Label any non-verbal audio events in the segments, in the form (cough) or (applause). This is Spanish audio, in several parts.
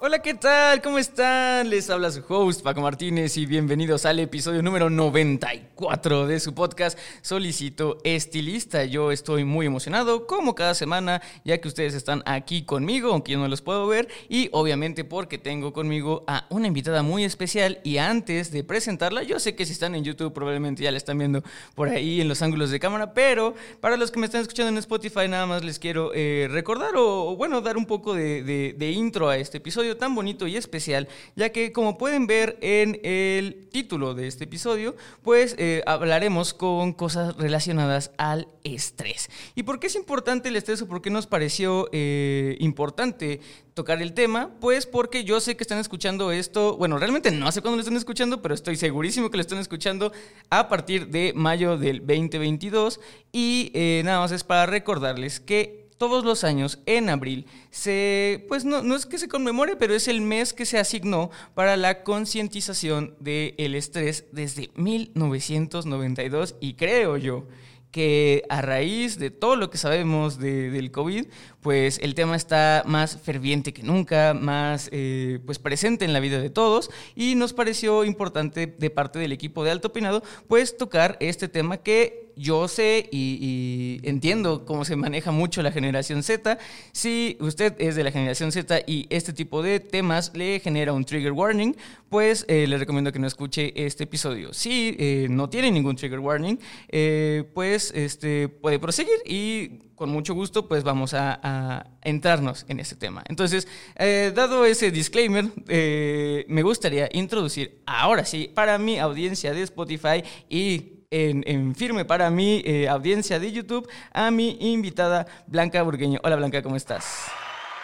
Hola, ¿qué tal? ¿Cómo están? Les habla su host Paco Martínez y bienvenidos al episodio número 94 de su podcast Solicito Estilista. Yo estoy muy emocionado, como cada semana, ya que ustedes están aquí conmigo, aunque yo no los puedo ver, y obviamente porque tengo conmigo a una invitada muy especial. Y antes de presentarla, yo sé que si están en YouTube probablemente ya la están viendo por ahí en los ángulos de cámara, pero para los que me están escuchando en Spotify, nada más les quiero eh, recordar o, bueno, dar un poco de, de intro a este episodio tan bonito y especial, ya que como pueden ver en el título de este episodio, pues eh, hablaremos con cosas relacionadas al estrés. ¿Y por qué es importante el estrés o por qué nos pareció eh, importante tocar el tema? Pues porque yo sé que están escuchando esto, bueno, realmente no sé cuándo lo están escuchando, pero estoy segurísimo que lo están escuchando a partir de mayo del 2022 y eh, nada más es para recordarles que todos los años en abril se, pues no, no es que se conmemore, pero es el mes que se asignó para la concientización del estrés desde 1992 y creo yo que a raíz de todo lo que sabemos del COVID, pues el tema está más ferviente que nunca, más eh, pues presente en la vida de todos. Y nos pareció importante de parte del equipo de Alto Pinado pues tocar este tema que yo sé y, entiendo cómo se maneja mucho la generación Z. Si usted es de la generación Z y este tipo de temas le genera un trigger warning, pues eh, le recomiendo que no escuche este episodio. Si eh, no tiene ningún trigger warning, eh, pues este, puede proseguir y con mucho gusto pues vamos a, a entrarnos en este tema. Entonces, dado ese disclaimer, me gustaría introducir ahora sí para mi audiencia de Spotify y en, firme para mi eh, audiencia de YouTube a mi invitada Blanca Burgueño. Hola Blanca, ¿cómo estás?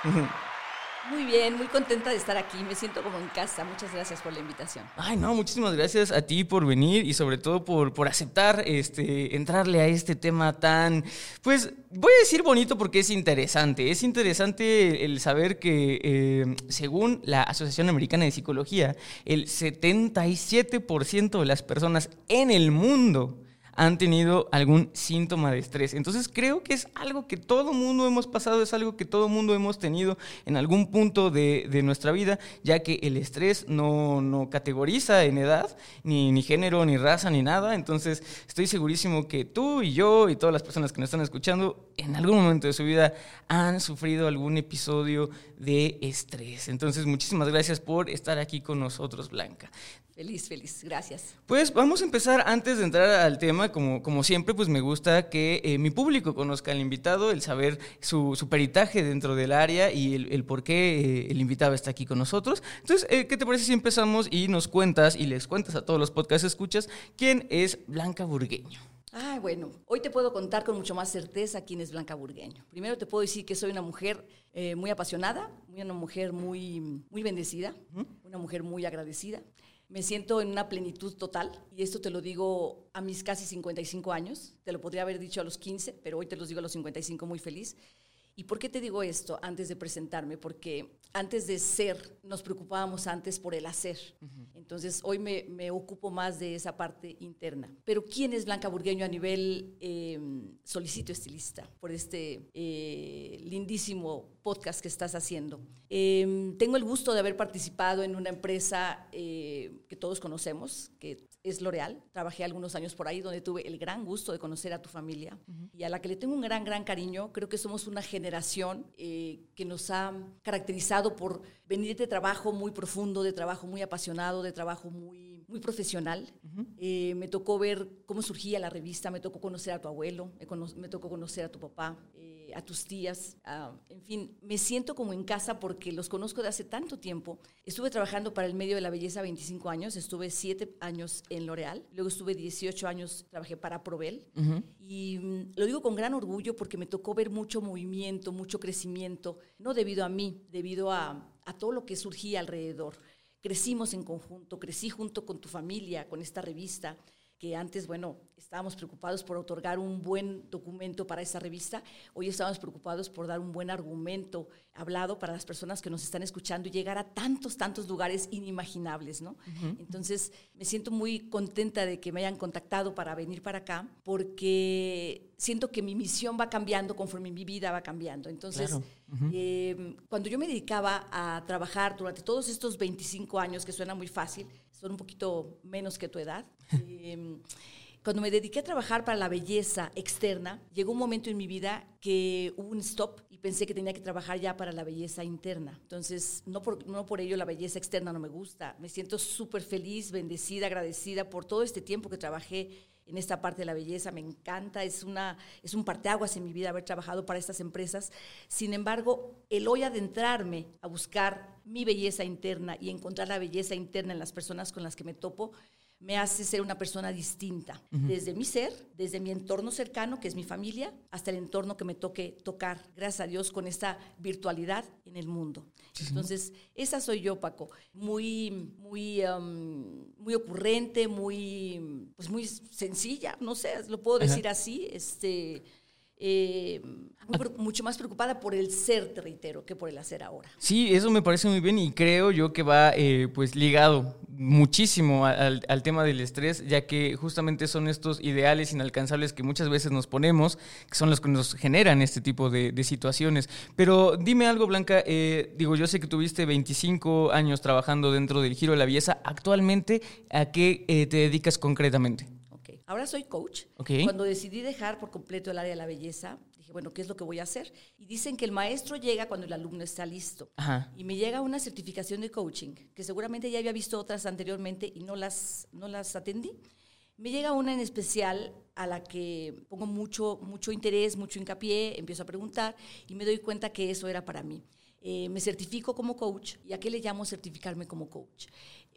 (laughs) Muy bien, muy contenta de estar aquí. Me siento como en casa. Muchas gracias por la invitación. Ay, no, muchísimas gracias a ti por venir y sobre todo por, por aceptar este, entrarle a este tema tan, pues voy a decir bonito porque es interesante. Es interesante el saber que eh, según la Asociación Americana de Psicología, el 77% de las personas en el mundo han tenido algún síntoma de estrés. Entonces creo que es algo que todo mundo hemos pasado, es algo que todo mundo hemos tenido en algún punto de, nuestra vida, ya que el estrés no, no categoriza en edad, ni, ni, género, ni raza, ni nada. Entonces estoy segurísimo que tú y yo y todas las personas que nos están escuchando en algún momento de su vida han sufrido algún episodio de estrés. Entonces muchísimas gracias por estar aquí con nosotros, Blanca. Feliz, feliz, gracias. Pues vamos a empezar antes de entrar al tema, como, como siempre, pues me gusta que eh, mi público conozca al invitado, el saber su, su peritaje dentro del área y el, por qué eh, el invitado está aquí con nosotros. Entonces, eh, ¿qué te parece si empezamos y nos cuentas y les cuentas a todos los podcasts escuchas quién es Blanca Burgueño? Ah, bueno, hoy te puedo contar con mucho más certeza quién es Blanca Burgueño. Primero te puedo decir que soy una mujer muy apasionada, una mujer muy, muy bendecida, una mujer muy agradecida me siento en una plenitud total y esto te lo digo a mis casi 55 años, te lo podría haber dicho a los 15, pero hoy te los digo a los 55 muy feliz. ¿Y por qué te digo esto antes de presentarme? Porque antes de ser, nos preocupábamos antes por el hacer. Entonces, hoy me, me, ocupo más de esa parte interna. Pero, ¿quién es Blanca Burgueño a nivel eh, solicito estilista por este eh, lindísimo podcast que estás haciendo? Eh, tengo el gusto de haber participado en una empresa que todos conocemos, que es L'Oreal. Trabajé algunos años por ahí donde tuve el gran gusto de conocer a tu familia y a la que le tengo un gran, gran cariño. Creo que somos una generación eh, que nos ha caracterizado por venir de trabajo muy profundo, de trabajo muy apasionado, de trabajo muy muy profesional. Eh, me tocó ver cómo surgía la revista, me tocó conocer a tu abuelo, me, cono- me tocó conocer a tu papá, eh, a tus tías, a- en fin, me siento como en casa porque los conozco de hace tanto tiempo. Estuve trabajando para el medio de la belleza 25 años, estuve 7 años en L'Oreal, luego estuve 18 años, trabajé para Provel. Y mm, lo digo con gran orgullo porque me tocó ver mucho movimiento, mucho crecimiento, no debido a mí, debido a, a todo lo que surgía alrededor. Crecimos en conjunto, crecí junto con tu familia, con esta revista, que antes, bueno, estábamos preocupados por otorgar un buen documento para esa revista, hoy estamos preocupados por dar un buen argumento hablado para las personas que nos están escuchando y llegar a tantos, tantos lugares inimaginables, ¿no? Entonces, me siento muy contenta de que me hayan contactado para venir para acá, porque siento que mi misión va cambiando conforme mi vida va cambiando. Entonces, Claro. eh, cuando yo me dedicaba a trabajar durante todos estos 25 años, que suena muy fácil, son un poquito menos que tu edad, (laughs) eh, cuando me dediqué a trabajar para la belleza externa, llegó un momento en mi vida que hubo un stop y pensé que tenía que trabajar ya para la belleza interna. Entonces, no por, no por ello la belleza externa no me gusta. Me siento súper feliz, bendecida, agradecida por todo este tiempo que trabajé en esta parte de la belleza, me encanta, es, una, es un parteaguas en mi vida haber trabajado para estas empresas. Sin embargo, el hoy adentrarme a buscar mi belleza interna y encontrar la belleza interna en las personas con las que me topo, me hace ser una persona distinta, desde mi ser, desde mi entorno cercano, que es mi familia, hasta el entorno que me toque tocar, gracias a Dios, con esta virtualidad en el mundo. Entonces, esa soy yo, Paco, muy, muy, um, muy ocurrente, muy, pues muy sencilla, no sé, lo puedo decir así, este, eh, mucho más preocupada por el ser, te reitero, que por el hacer ahora. Sí, eso me parece muy bien y creo yo que va eh, pues ligado muchísimo al, tema del estrés, ya que justamente son estos ideales inalcanzables que muchas veces nos ponemos, que son los que nos generan este tipo de, de situaciones. Pero dime algo, Blanca, eh, digo, yo sé que tuviste 25 años trabajando dentro del giro de la belleza, actualmente, ¿a qué eh, te dedicas concretamente? Ahora soy coach. Cuando decidí dejar por completo el área de la belleza, dije, bueno, ¿qué es lo que voy a hacer? Y dicen que el maestro llega cuando el alumno está listo. Ajá. Y me llega una certificación de coaching, que seguramente ya había visto otras anteriormente y no las, no las atendí. Me llega una en especial a la que pongo mucho, mucho interés, mucho hincapié, empiezo a preguntar y me doy cuenta que eso era para mí. Eh, me certifico como coach. ¿Y a qué le llamo certificarme como coach?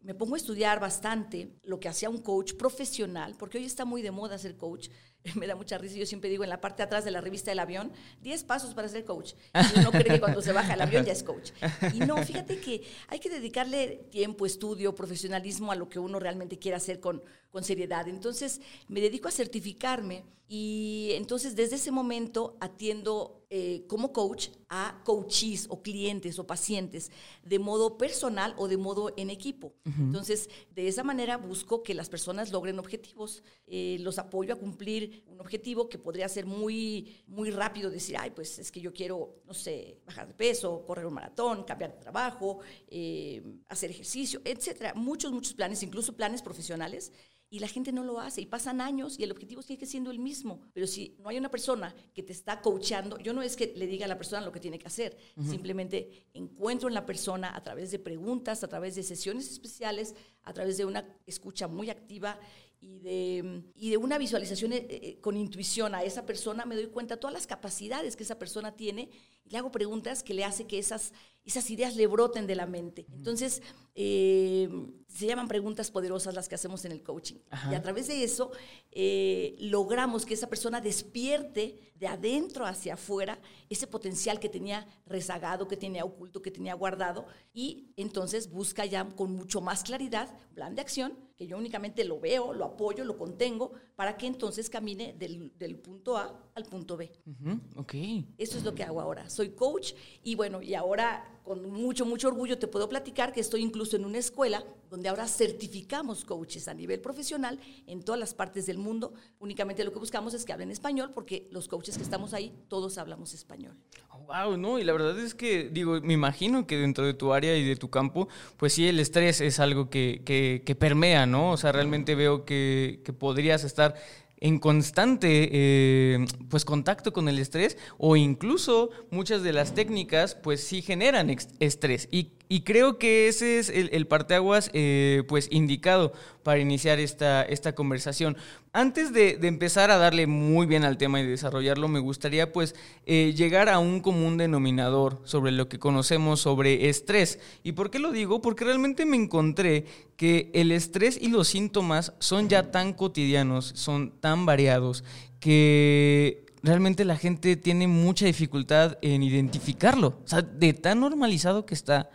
Me pongo a estudiar bastante lo que hacía un coach profesional, porque hoy está muy de moda ser coach. (laughs) Me da mucha risa. Yo siempre digo en la parte de atrás de la revista del avión, 10 pasos para ser coach. Y uno cree que cuando se baja el avión ya es coach. Y no, fíjate que hay que dedicarle tiempo, estudio, profesionalismo a lo que uno realmente quiere hacer con, con seriedad. Entonces, me dedico a certificarme y entonces desde ese momento atiendo eh, como coach a coaches o clientes o pacientes de modo personal o de modo en equipo. Entonces, de esa manera busco que las personas logren objetivos. Eh, los apoyo a cumplir un objetivo que podría ser muy, muy rápido, decir, ay, pues es que yo quiero, no sé, bajar de peso, correr un maratón, cambiar de trabajo, eh, hacer ejercicio, etcétera. Muchos, muchos planes, incluso planes profesionales y la gente no lo hace y pasan años y el objetivo sigue siendo el mismo. Pero si no hay una persona que te está coachando, yo no es que le diga a la persona lo que tiene que hacer, simplemente encuentro en la persona a través de preguntas, a través de sesiones especiales, a través de una escucha muy activa y de, y de una visualización eh, eh, con intuición a esa persona, me doy cuenta de todas las capacidades que esa persona tiene y le hago preguntas que le hace que esas, esas ideas le broten de la mente. Entonces, eh, se llaman preguntas poderosas las que hacemos en el coaching. Y a través de eso eh, logramos que esa persona despierte de adentro hacia afuera ese potencial que tenía rezagado, que tenía oculto, que tenía guardado y entonces busca ya con mucho más claridad un plan de acción que yo únicamente lo veo, lo apoyo, lo contengo para que entonces camine del, del punto A al punto B. Ujú, ok. Eso es lo que hago ahora. Soy coach y bueno, y ahora con mucho, mucho orgullo te puedo platicar que estoy incluso en una escuela donde ahora certificamos coaches a nivel profesional en todas las partes del mundo. Únicamente lo que buscamos es que hablen español porque los coaches que estamos ahí, todos hablamos español. Wow, no, y la verdad es que, digo, me imagino que dentro de tu área y de tu campo, pues sí, el estrés es algo que, que, que permea, ¿no? O sea, realmente veo que, que podrías estar en constante eh, pues contacto con el estrés o incluso muchas de las técnicas pues sí generan estrés. Y Y creo que ese es el, el parteaguas eh, pues indicado para iniciar esta, esta conversación. Antes de, empezar a darle muy bien al tema y desarrollarlo, me gustaría pues eh, llegar a un común denominador sobre lo que conocemos sobre estrés. ¿Y por qué lo digo? Porque realmente me encontré que el estrés y los síntomas son ya tan cotidianos, son tan variados, que realmente la gente tiene mucha dificultad en identificarlo. O sea, de tan normalizado que está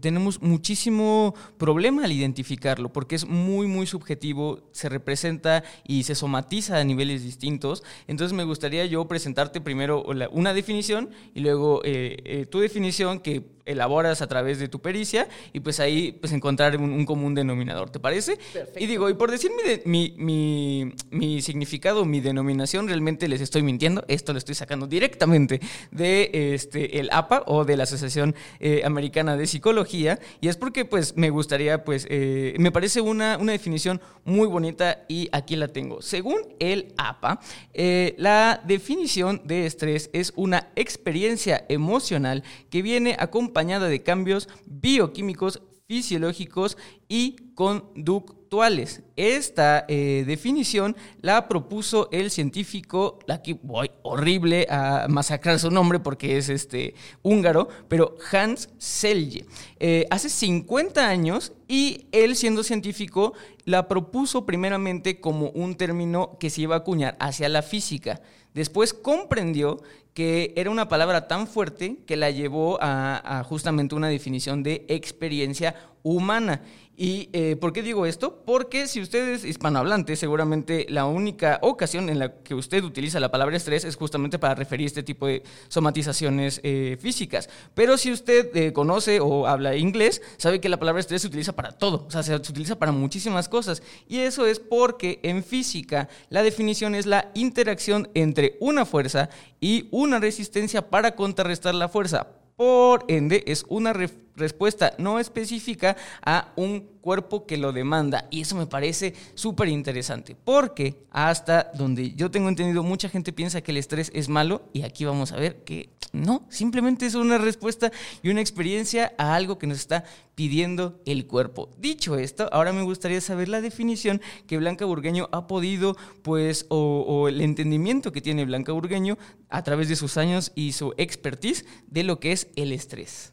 tenemos muchísimo problema al identificarlo, porque es muy, muy subjetivo, se representa y se somatiza a niveles distintos. Entonces me gustaría yo presentarte primero una definición y luego eh, eh, tu definición que elaboras a través de tu pericia y pues ahí pues encontrar un, común denominador, ¿te parece? Perfecto. Y digo, y por decir mi, mi, mi, significado, mi denominación, realmente les estoy mintiendo, esto lo estoy sacando directamente de este, el APA o de la Asociación eh, Americana de Psicología y es porque pues me gustaría pues, eh, me parece una, una definición muy bonita y aquí la tengo. Según el APA, eh, la definición de estrés es una experiencia emocional que viene acompañada acompañada de cambios bioquímicos, fisiológicos y conductuales. Esta eh, definición la propuso el científico, aquí voy horrible a masacrar su nombre porque es este húngaro, pero Hans Selye. Eh, hace 50 años y él siendo científico la propuso primeramente como un término que se iba a acuñar hacia la física. Después comprendió que era una palabra tan fuerte que la llevó a, justamente una definición de experiencia humana. ¿Y eh, por qué digo esto? Porque si usted es hispanohablante, seguramente la única ocasión en la que usted utiliza la palabra estrés es justamente para referir este tipo de somatizaciones eh, físicas. Pero si usted eh, conoce o habla inglés, sabe que la palabra estrés se utiliza para todo, o sea, se utiliza para muchísimas cosas. Y eso es porque en física la definición es la interacción entre una fuerza y una resistencia para contrarrestar la fuerza. Por ende, es una respuesta no específica a un cuerpo que lo demanda. Y eso me parece súper interesante, porque hasta donde yo tengo entendido, mucha gente piensa que el estrés es malo y aquí vamos a ver que no, simplemente es una respuesta y una experiencia a algo que nos está pidiendo el cuerpo. Dicho esto, ahora me gustaría saber la definición que Blanca Burgueño ha podido, pues, o, el entendimiento que tiene Blanca Burgueño a través de sus años y su expertise de lo que es el estrés.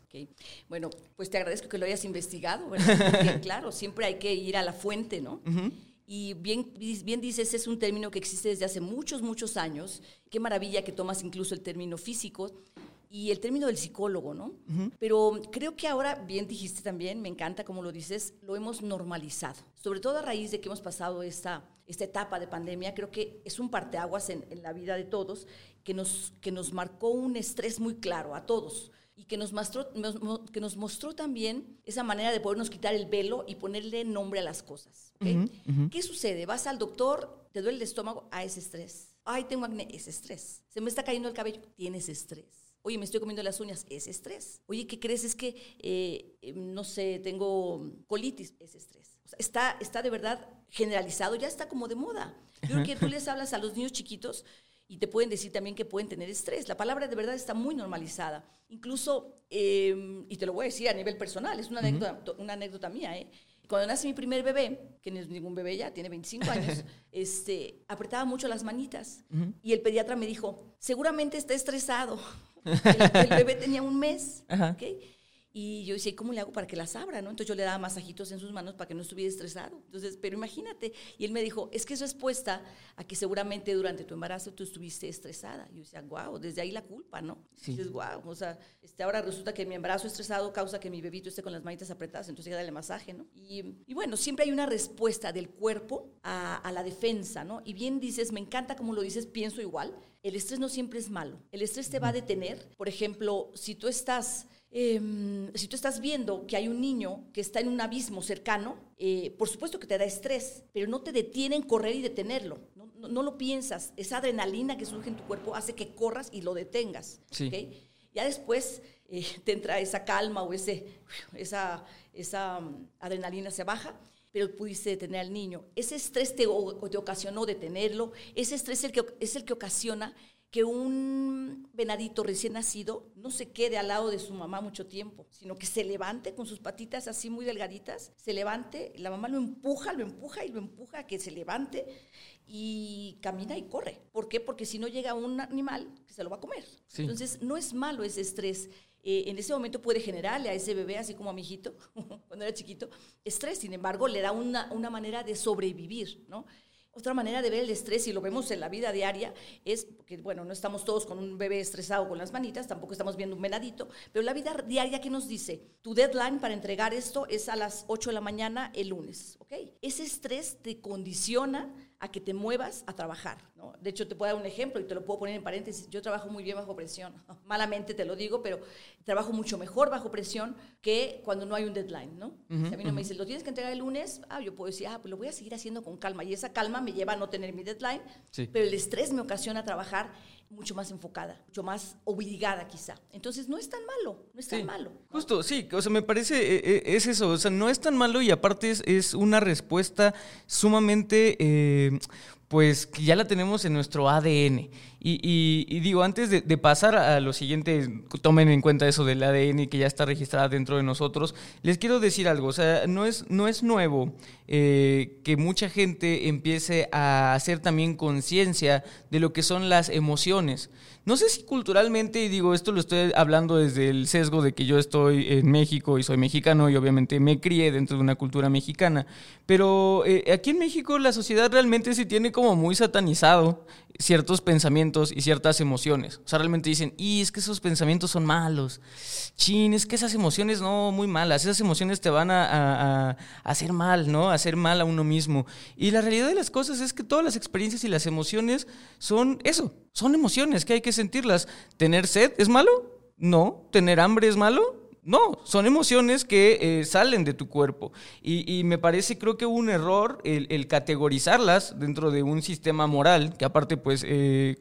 Bueno, pues te agradezco que lo hayas investigado, (laughs) claro, siempre hay que ir a la fuente, ¿no? Y bien, bien dices, es un término que existe desde hace muchos, muchos años. Qué maravilla que tomas incluso el término físico y el término del psicólogo, ¿no? Pero creo que ahora, bien dijiste también, me encanta como lo dices, lo hemos normalizado. Sobre todo a raíz de que hemos pasado esta, esta etapa de pandemia, creo que es un parteaguas en, en la vida de todos que nos, que nos marcó un estrés muy claro a todos y que nos, mostró, que nos mostró también esa manera de podernos quitar el velo y ponerle nombre a las cosas. ¿Qué sucede? Vas al doctor, te duele el estómago, ah, es estrés. Ay, tengo acné, es estrés. Se me está cayendo el cabello, tienes estrés. Oye, me estoy comiendo las uñas, es estrés. Oye, ¿qué crees? Es que, eh, em, no sé, tengo colitis, es estrés. está, está de verdad generalizado, ya está como de moda. Yo creo que tú (laughs) les hablas a los niños chiquitos y te pueden decir también que pueden tener estrés. La palabra de verdad está muy normalizada. Incluso, em, y te lo voy a decir a nivel personal, es una, anécdota, una anécdota mía, ¿eh? Cuando nace mi primer bebé, que no es ningún bebé ya, tiene 25 años, (laughs) este, apretaba mucho las manitas. Y el pediatra me dijo, seguramente está estresado. (laughs) El, bebé tenía un mes. ¿okay? Y yo decía, ¿cómo le hago para que las abra? ¿no? Entonces yo le daba masajitos en sus manos para que no estuviera estresado. Entonces, pero imagínate. Y él me dijo, es que es respuesta a que seguramente durante tu embarazo tú estuviste estresada. Y yo decía, wow, desde ahí la culpa, ¿no? Sí. Dices, wow, o sea, este, ahora resulta que mi embarazo estresado causa que mi bebito esté con las manitas apretadas, entonces ya dale masaje, ¿no? Y, y, bueno, siempre hay una respuesta del cuerpo a, a la defensa, ¿no? Y bien dices, me encanta como lo dices, pienso igual. El estrés no siempre es malo. El estrés te va a detener. Por ejemplo, si tú estás Em, si tú estás viendo que hay un niño que está en un abismo cercano, eh, por supuesto que te da estrés, pero no te detiene en correr y detenerlo. No, lo piensas. Esa adrenalina que surge en tu cuerpo hace que corras y lo detengas. Ya después eh, te entra esa calma o ese, esa, esa um, adrenalina se baja pero pudiste detener al niño. Ese estrés te, te ocasionó detenerlo, ese estrés es el que, es el que ocasiona que un venadito recién nacido no se quede al lado de su mamá mucho tiempo, sino que se levante con sus patitas así muy delgaditas, se levante, la mamá lo empuja, lo empuja y lo empuja a que se levante y camina y corre. ¿Por qué? Porque si no llega un animal que se lo va a comer. Entonces, no es malo ese estrés. Eh, en ese momento puede generarle a ese bebé, así como a mi hijito, (laughs) cuando era chiquito, estrés. Sin embargo, le da una, una manera de sobrevivir, ¿no? Otra manera de ver el estrés, y lo vemos en la vida diaria, es que, bueno, no estamos todos con un bebé estresado con las manitas, tampoco estamos viendo un venadito, pero la vida diaria que nos dice, tu deadline para entregar esto es a las 8 de la mañana el lunes, ¿ok? Ese estrés te condiciona a que te muevas a trabajar. ¿no? De hecho, te puedo dar un ejemplo y te lo puedo poner en paréntesis. Yo trabajo muy bien bajo presión. (laughs) Malamente te lo digo, pero trabajo mucho mejor bajo presión que cuando no hay un deadline. ¿no? si a mí no me dicen, lo tienes que entregar el lunes, ah, yo puedo decir, ah, pues lo voy a seguir haciendo con calma. Y esa calma me lleva a no tener mi deadline, pero el estrés me ocasiona trabajar mucho más enfocada, mucho más obligada quizá. Entonces no es tan malo, no es tan malo. Justo, sí, o sea, me parece, eh, eh, es eso, o sea, no es tan malo y aparte es, una respuesta sumamente, eh, pues, que ya la tenemos en nuestro ADN. Y, digo, antes de, pasar a lo siguiente, tomen en cuenta eso del ADN que ya está registrada dentro de nosotros, les quiero decir algo, o sea, no es, no es nuevo eh, que mucha gente empiece a hacer también conciencia de lo que son las emociones. No sé si culturalmente, y digo, esto lo estoy hablando desde el sesgo de que yo estoy en México y soy mexicano y obviamente me crié dentro de una cultura mexicana, pero eh, aquí en México la sociedad realmente se tiene como muy satanizado ciertos pensamientos y ciertas emociones. O sea, realmente dicen, y es que esos pensamientos son malos. Chin, es que esas emociones no, muy malas. Esas emociones te van a, hacer mal, ¿no? Hacer mal a uno mismo. Y la realidad de las cosas es que todas las experiencias y las emociones son eso, son emociones que hay que sentirlas. ¿Tener sed es malo? No. ¿Tener hambre es malo? No, son emociones que eh, salen de tu cuerpo. Y, me parece, creo que un error el, categorizarlas dentro de un sistema moral que aparte pues eh,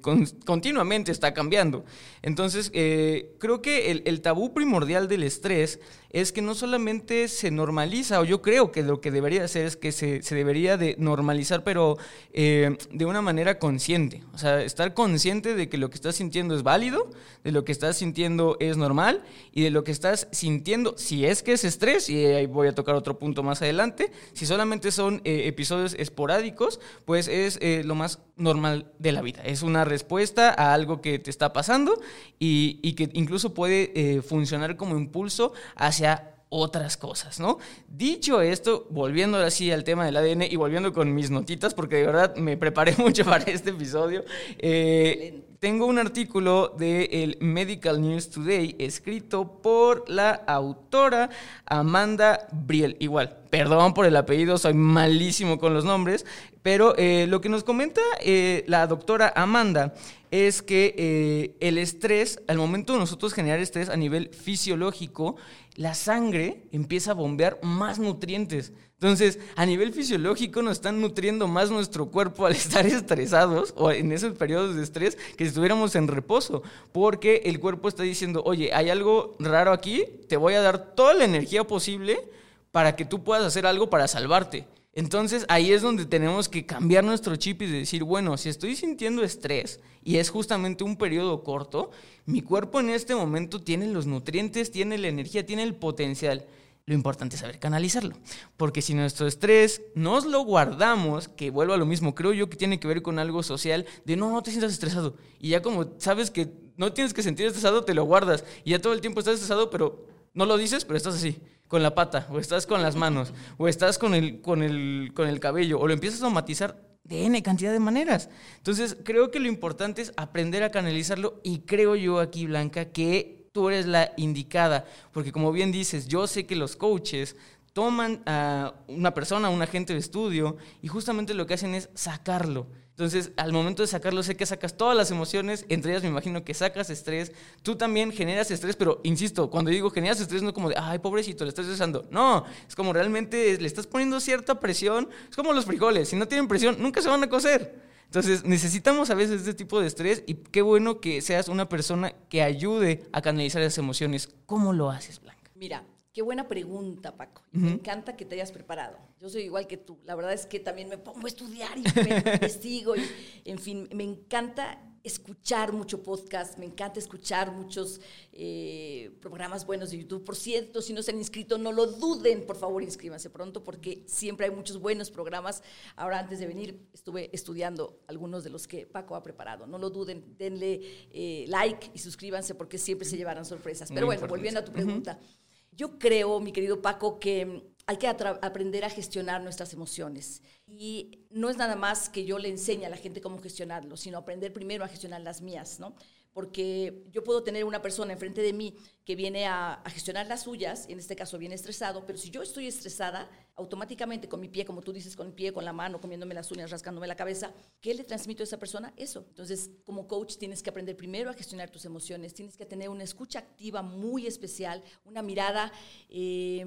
continuamente está cambiando. Entonces, eh, creo que el, tabú primordial del estrés es que no solamente se normaliza, o yo creo que lo que debería hacer es que se, debería de normalizar, pero eh, de una manera consciente. O sea, estar consciente de que lo que estás sintiendo es válido, de lo que estás sintiendo es normal y de lo que estás sintiendo, si es que es estrés, y ahí voy a tocar otro punto más adelante, si solamente son eh, episodios esporádicos, pues es eh, lo más normal de la vida. Es una respuesta a algo que te está pasando y, y que incluso puede funcionar como impulso hacia otras cosas, ¿no? Dicho esto, volviendo así al tema del ADN y volviendo con mis notitas, porque de verdad me preparé (laughs) mucho para este episodio, eh, tengo un artículo el Medical News Today escrito por la autora Amanda Briel. Igual, perdón por el apellido, soy malísimo con los nombres, pero eh, lo que nos comenta eh, la doctora Amanda es que el estrés, al momento de nosotros generar estrés a nivel fisiológico, la sangre empieza a bombear más nutrientes. Entonces, a nivel fisiológico nos están nutriendo más nuestro cuerpo al (laughs) estar estresados o en esos periodos de estrés que si estuviéramos en reposo, porque el cuerpo está diciendo, oye, hay algo raro aquí, te voy a dar toda la energía posible para que tú puedas hacer algo para salvarte. Entonces ahí es donde tenemos que cambiar nuestro chip y decir, bueno, si estoy sintiendo estrés y es justamente un periodo corto, mi cuerpo en este momento tiene los nutrientes, tiene la energía, tiene el potencial. Lo importante es saber canalizarlo. Porque si nuestro estrés nos lo guardamos, que vuelvo a lo mismo, creo yo que tiene que ver con algo social, de no, no te sientas estresado. Y ya como sabes que no tienes que sentir estresado, te lo guardas. Y ya todo el tiempo estás estresado, pero no lo dices, pero estás así con la pata, o estás con las manos, o estás con el, con el, con el cabello, o lo empiezas a matizar de N cantidad de maneras. Entonces, creo que lo importante es aprender a canalizarlo y creo yo aquí, Blanca, que tú eres la indicada, porque como bien dices, yo sé que los coaches toman a una persona, un agente de estudio, y justamente lo que hacen es sacarlo. Entonces, al momento de sacarlo, sé que sacas todas las emociones, entre ellas me imagino que sacas estrés, tú también generas estrés, pero insisto, cuando digo generas estrés, no como de, ay, pobrecito, le estás estresando. No, es como realmente le estás poniendo cierta presión, es como los frijoles, si no tienen presión, nunca se van a cocer. Entonces, necesitamos a veces este tipo de estrés y qué bueno que seas una persona que ayude a canalizar esas emociones. ¿Cómo lo haces, Blanca? Mira, Qué buena pregunta, Paco. Me encanta que te hayas preparado. Yo soy igual que tú. La verdad es que también me pongo a estudiar y (laughs) me investigo. Y, en fin, me encanta escuchar mucho podcast, me encanta escuchar muchos eh, programas buenos de YouTube. Por cierto, si no se han inscrito, no lo duden, por favor, inscríbanse pronto porque siempre hay muchos buenos programas. Ahora, antes de venir, estuve estudiando algunos de los que Paco ha preparado. No lo duden, denle eh, like y suscríbanse porque siempre se llevarán sorpresas. Pero bueno, volviendo a tu pregunta. Yo creo, mi querido Paco, que hay que aprender a gestionar nuestras emociones. Y no es nada más que yo le enseñe a la gente cómo gestionarlo, sino aprender primero a gestionar las mías, ¿no? Porque yo puedo tener una persona enfrente de mí que viene a, gestionar las suyas, y en este caso viene estresado, pero si yo estoy estresada, automáticamente con mi pie, como tú dices, con el pie, con la mano, comiéndome las uñas, rascándome la cabeza, ¿qué le transmito a esa persona? Eso. Entonces, como coach tienes que aprender primero a gestionar tus emociones, tienes que tener una escucha activa muy especial, una mirada... Eh,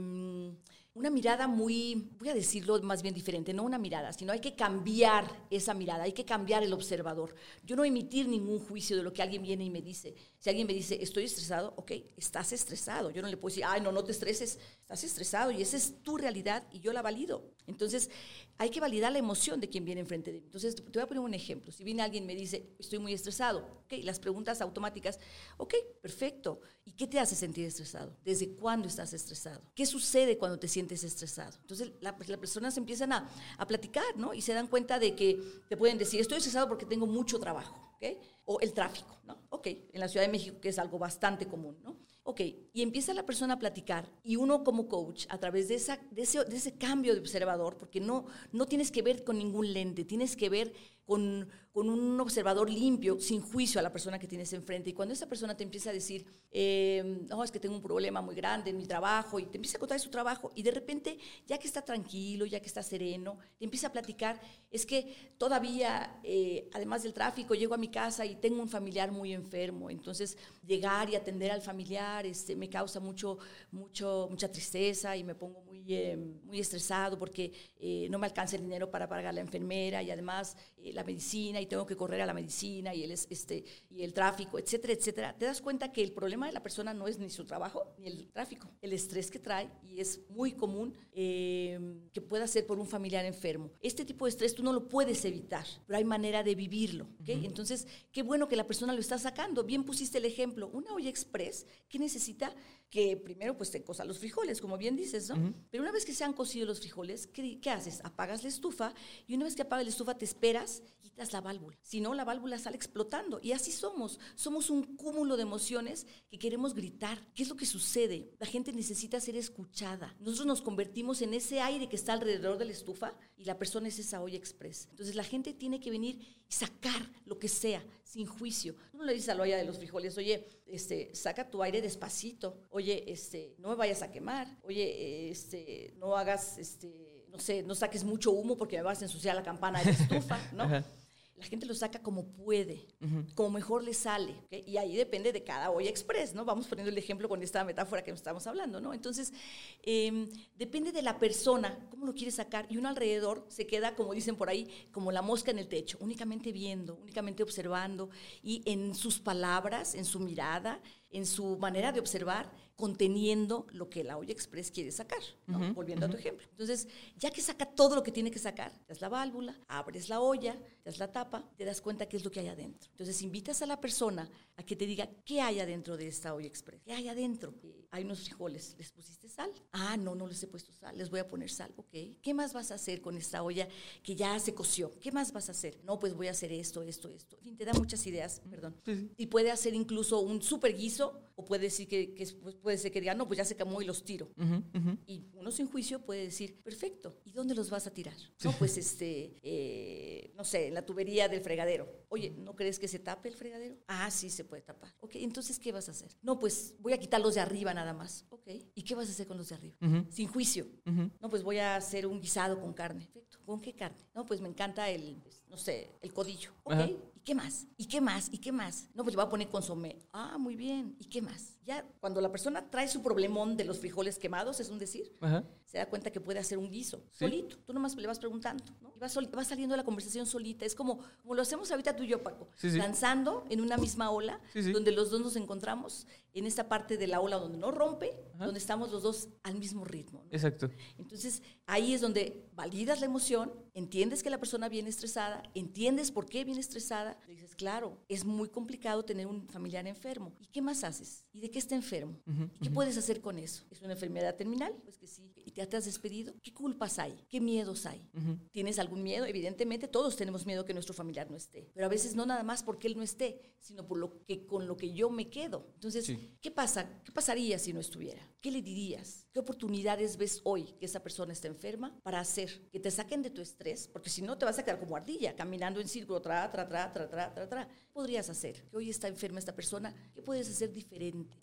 una mirada muy, voy a decirlo más bien diferente, no una mirada, sino hay que cambiar esa mirada, hay que cambiar el observador. Yo no emitir ningún juicio de lo que alguien viene y me dice. Si alguien me dice, estoy estresado, ok, estás estresado. Yo no le puedo decir, ay, no, no te estreses, estás estresado y esa es tu realidad y yo la valido. Entonces, hay que validar la emoción de quien viene enfrente de mí. Entonces, te voy a poner un ejemplo. Si viene alguien y me dice, estoy muy estresado, las preguntas automáticas, ok, perfecto. ¿Y qué te hace sentir estresado? ¿Desde cuándo estás estresado? ¿Qué sucede cuando te sientes estresado? Entonces, las personas empiezan a, a, platicar, ¿no? Y se dan cuenta de que te pueden decir, estoy estresado porque tengo mucho trabajo, ¿ok? O el tráfico, ¿no? Ok, en la Ciudad de México, que es algo bastante común, ¿no? Ok, y empieza la persona a platicar y uno como coach, a través de, esa, de, ese, de ese cambio de observador, porque no, no tienes que ver con ningún lente, tienes que ver con, con, un observador limpio, sin juicio a la persona que tienes enfrente. Y cuando esa persona te empieza a decir, eh, no, es que tengo un problema muy grande en mi trabajo, y te empieza a contar su trabajo, y de repente, ya que está tranquilo, ya que está sereno, te empieza a platicar, es que todavía, eh, además del tráfico, llego a mi casa y tengo un familiar muy enfermo, entonces llegar y atender al familiar este, me causa mucho, mucho, mucha tristeza y me pongo muy, eh, muy estresado porque no me alcanza el dinero para pagar a la enfermera y además la medicina y tengo que correr a la medicina y el, este, y el tráfico, etcétera, etcétera, te das cuenta que el problema de la persona no es ni su trabajo ni el tráfico, el estrés que trae y es muy común eh, que pueda ser por un familiar enfermo. Este tipo de estrés tú no lo puedes evitar, pero hay manera de vivirlo. ¿okay? Entonces, qué bueno que la persona lo está sacando. Bien pusiste el ejemplo, una olla express que necesita que primero pues te cosa los frijoles, como bien dices, ¿no? Pero una vez que se han cocido los frijoles, ¿qué, ¿qué, haces? Apagas la estufa y una vez que apagas la estufa te esperas, quitas la válvula. Si no, la válvula sale explotando. Y así somos. Somos un cúmulo de emociones que queremos gritar. ¿Qué es lo que sucede? La gente necesita ser escuchada. Nosotros nos convertimos en ese aire que está alrededor de la estufa y la persona es esa olla express. Entonces la gente tiene que venir y sacar lo que sea, sin juicio. No le dices a la olla de los frijoles, oye, este, saca tu aire despacito. Oye, este, no me vayas a quemar, oye, este, no hagas, este, no sé, no saques mucho humo porque me vas a ensuciar la campana de la estufa, (laughs) ¿no? la gente lo saca como puede, como mejor le sale. Y ahí depende de cada olla express, ¿no? Vamos poniendo el ejemplo con esta metáfora que nos estamos hablando, ¿no? Entonces, em, depende de la persona, cómo lo quiere sacar. Y uno alrededor se queda, como dicen por ahí, como la mosca en el techo, únicamente viendo, únicamente observando. Y en sus palabras, en su mirada, en su manera de observar, conteniendo lo que la olla express quiere sacar, volviendo a tu ejemplo. Entonces, ya que saca todo lo que tiene que sacar, te das la válvula, abres la olla, te das la tapa, te das cuenta qué es lo que hay adentro. Entonces, invitas a la persona a que te diga qué hay adentro de esta olla express, qué hay adentro. Hay unos frijoles, ¿les pusiste sal? Ah, no, no les he puesto sal, les voy a poner sal, ok. ¿Qué más vas a hacer con esta olla que ya se coció? ¿Qué más vas a hacer? No, pues voy a hacer esto, esto, esto. En fin, te da muchas ideas, perdón. Y puede hacer incluso un super guiso 그죠? O puede decir que, que pues, puede ser que diga, no, pues ya se quemó y los tiro. Y uno sin juicio puede decir, perfecto, ¿y dónde los vas a tirar? No, pues este, eh, no sé, en la tubería del fregadero. Oye, ¿no crees que se tape el fregadero? Ah, sí, se puede tapar. Ok, entonces, ¿qué vas a hacer? No, pues voy a quitar los de arriba nada más. Ok, ¿y qué vas a hacer con los de arriba? Sin juicio. No, pues voy a hacer un guisado con carne. Perfecto. ¿Con qué carne? No, pues me encanta el, no sé, el codillo. Ok, ¿y qué más? ¿Y qué más? ¿Y qué más? No, pues le voy a poner consomé. Ah, muy bien. ¿Y qué más? Ya, cuando la persona trae su problemón de los frijoles quemados, es un decir, se da cuenta que puede hacer un guiso solito. Tú nomás le vas preguntando, ¿no? Y va, saliendo la conversación solita. Es como, como lo hacemos ahorita tú y yo, Paco, danzando en una misma ola, donde los dos nos encontramos en esta parte de la ola donde no rompe, donde estamos los dos al mismo ritmo. Exacto. Entonces, ahí es donde validas la emoción, entiendes que la persona viene estresada entiendes por qué viene estresada. Le dices, claro, es muy complicado tener un familiar enfermo. ¿Y qué más haces? ¿Y de qué está enfermo? ¿Y qué puedes hacer con eso? ¿Es una enfermedad terminal? Pues que sí. ¿Y te, has despedido? ¿Qué culpas hay? ¿Qué miedos hay? ¿Tienes algún miedo? Evidentemente todos tenemos miedo que nuestro familiar no esté. Pero a veces no nada más porque él no esté, sino por lo que con lo que yo me quedo. Entonces, ¿qué pasa? ¿Qué pasaría si no estuviera? ¿Qué le dirías? ¿Qué oportunidades ves hoy que esa persona está enferma para hacer que te saquen de tu estrés? Porque si no te vas a quedar como ardilla, caminando en círculo, tra, tra, tra, tra, tra, tra, tra. ¿Qué podrías hacer? Que hoy está enferma esta persona, ¿qué puedes hacer diferente?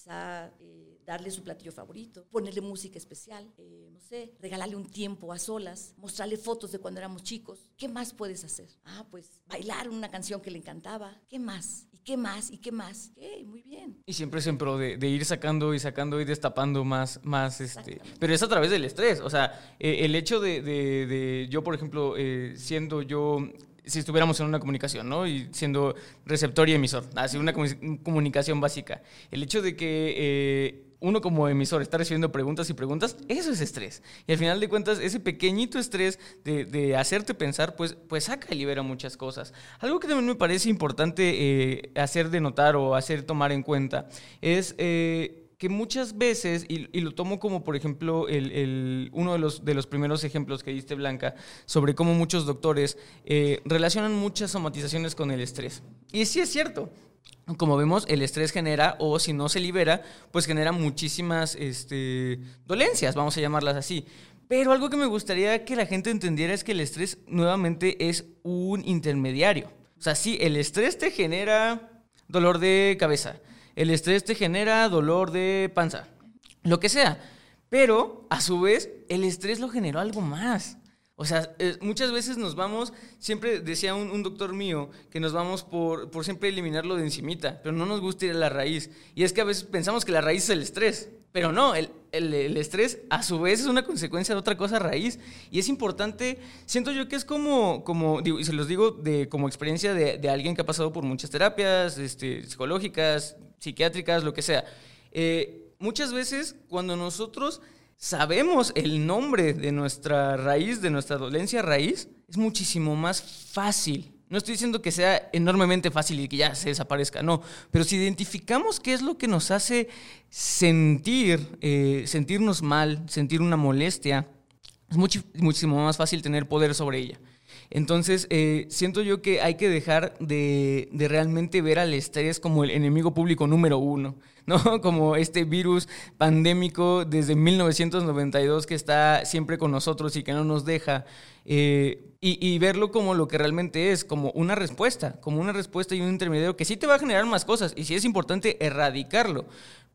Quizá eh, darle su platillo favorito, ponerle música especial, eh, no sé, regalarle un tiempo a solas, mostrarle fotos de cuando éramos chicos. ¿Qué más puedes hacer? Ah, pues bailar una canción que le encantaba. ¿Qué más? ¿Y qué más? ¿Y qué más? muy bien. Y siempre es en pro de, ir sacando y sacando y destapando más, más este, pero es a través del estrés. O sea, eh, el hecho de, de, yo, por ejemplo, siendo yo si estuviéramos en una comunicación, ¿no? Y siendo receptor y emisor, así una comunicación básica. El hecho de que eh, uno como emisor está recibiendo preguntas y preguntas, eso es estrés. Y al final de cuentas, ese pequeñito estrés de, hacerte pensar, pues, pues saca y libera muchas cosas. Algo que también me parece importante eh, hacer de notar o hacer tomar en cuenta es... Eh, que muchas veces, y, lo tomo como por ejemplo el, uno de los, de los primeros ejemplos que diste Blanca, sobre cómo muchos doctores eh, relacionan muchas somatizaciones con el estrés. Y sí es cierto, como vemos, el estrés genera, o si no se libera, pues genera muchísimas este, dolencias, vamos a llamarlas así. Pero algo que me gustaría que la gente entendiera es que el estrés nuevamente es un intermediario. O sea, sí, el estrés te genera dolor de cabeza, el estrés te genera dolor de panza, lo que sea. Pero, a su vez, el estrés lo generó algo más. O sea, muchas veces nos vamos, siempre decía un, doctor mío, que nos vamos por, por, siempre eliminarlo de encimita, pero no nos gusta ir a la raíz. Y es que a veces pensamos que la raíz es el estrés, pero no, el, el, estrés a su vez es una consecuencia de otra cosa raíz. Y es importante, siento yo que es como, como digo, y se los digo de, como experiencia de, de alguien que ha pasado por muchas terapias este, psicológicas, psiquiátricas, lo que sea. Eh, muchas veces cuando nosotros sabemos el nombre de nuestra raíz, de nuestra dolencia raíz, es muchísimo más fácil. No estoy diciendo que sea enormemente fácil y que ya se desaparezca, no. Pero si identificamos qué es lo que nos hace sentir, eh, sentirnos mal, sentir una molestia, es muchísimo más fácil tener poder sobre ella. Entonces, eh, siento yo que hay que dejar de, realmente ver al estrés como el enemigo público número uno, (laughs) ¿no? Como este virus pandémico desde 1992 que está siempre con nosotros y que no nos deja. Eh, y, verlo como lo que realmente es, como una respuesta, como una respuesta y un intermediario que sí te va a generar más cosas y sí es importante erradicarlo,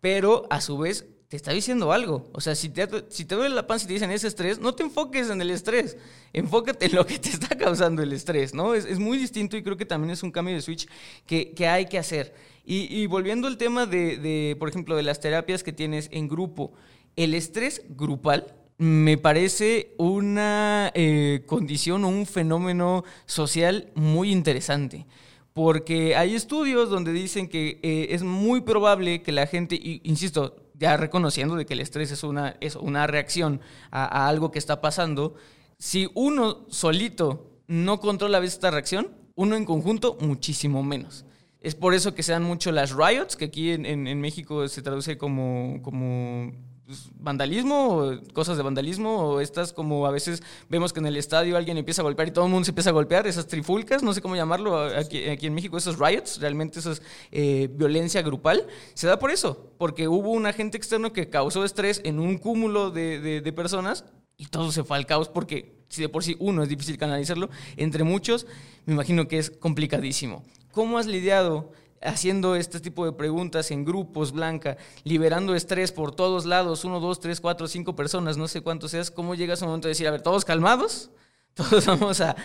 pero a su vez te está diciendo algo. O sea, si te, si te duele la panza y te dicen ese estrés, no te enfoques en el estrés, enfócate en lo que te está causando el estrés, ¿no? Es, muy distinto y creo que también es un cambio de switch que, hay que hacer. Y, volviendo al tema de, por ejemplo, de las terapias que tienes en grupo, el estrés grupal me parece una eh, condición o un fenómeno social muy interesante porque hay estudios donde dicen que eh, es muy probable que la gente, insisto, ya reconociendo de que el estrés es una, es una reacción a, algo que está pasando, si uno solito no controla esta reacción, uno en conjunto muchísimo menos. Es por eso que se dan mucho las riots, que aquí en, en México se traduce como, como pues, vandalismo, cosas de vandalismo, o estas como a veces vemos que en el estadio alguien empieza a golpear y todo el mundo se empieza a golpear, esas trifulcas, no sé cómo llamarlo aquí, aquí en México, esos riots, realmente eso es eh, violencia grupal, se da por eso, porque hubo un agente externo que causó estrés en un cúmulo de, de personas y todo se fue al caos porque si de por sí uno es difícil canalizarlo, entre muchos me imagino que es complicadísimo. ¿Cómo has lidiado? Haciendo este tipo de preguntas en grupos, Blanca, liberando estrés por todos lados, uno, dos, tres, cuatro, cinco personas, no sé cuántos seas, ¿cómo llegas a un momento de decir, a ver, todos calmados? (laughs) Todos vamos a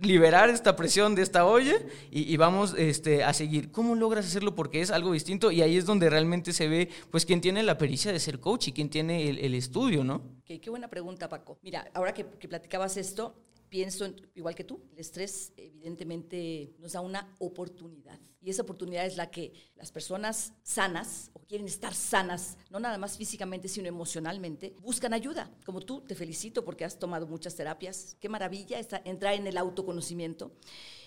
liberar esta presión de esta olla y, vamos este, a seguir. ¿Cómo logras hacerlo? Porque es algo distinto y ahí es donde realmente se ve, pues, quién tiene la pericia de ser coach y quién tiene el, estudio, ¿no? qué buena pregunta, Paco. Mira, ahora que, que platicabas esto, pienso igual que tú, el estrés evidentemente nos da una oportunidad. Y esa oportunidad es la que las personas sanas o quieren estar sanas, no nada más físicamente, sino emocionalmente, buscan ayuda. Como tú, te felicito porque has tomado muchas terapias. Qué maravilla entrar en el autoconocimiento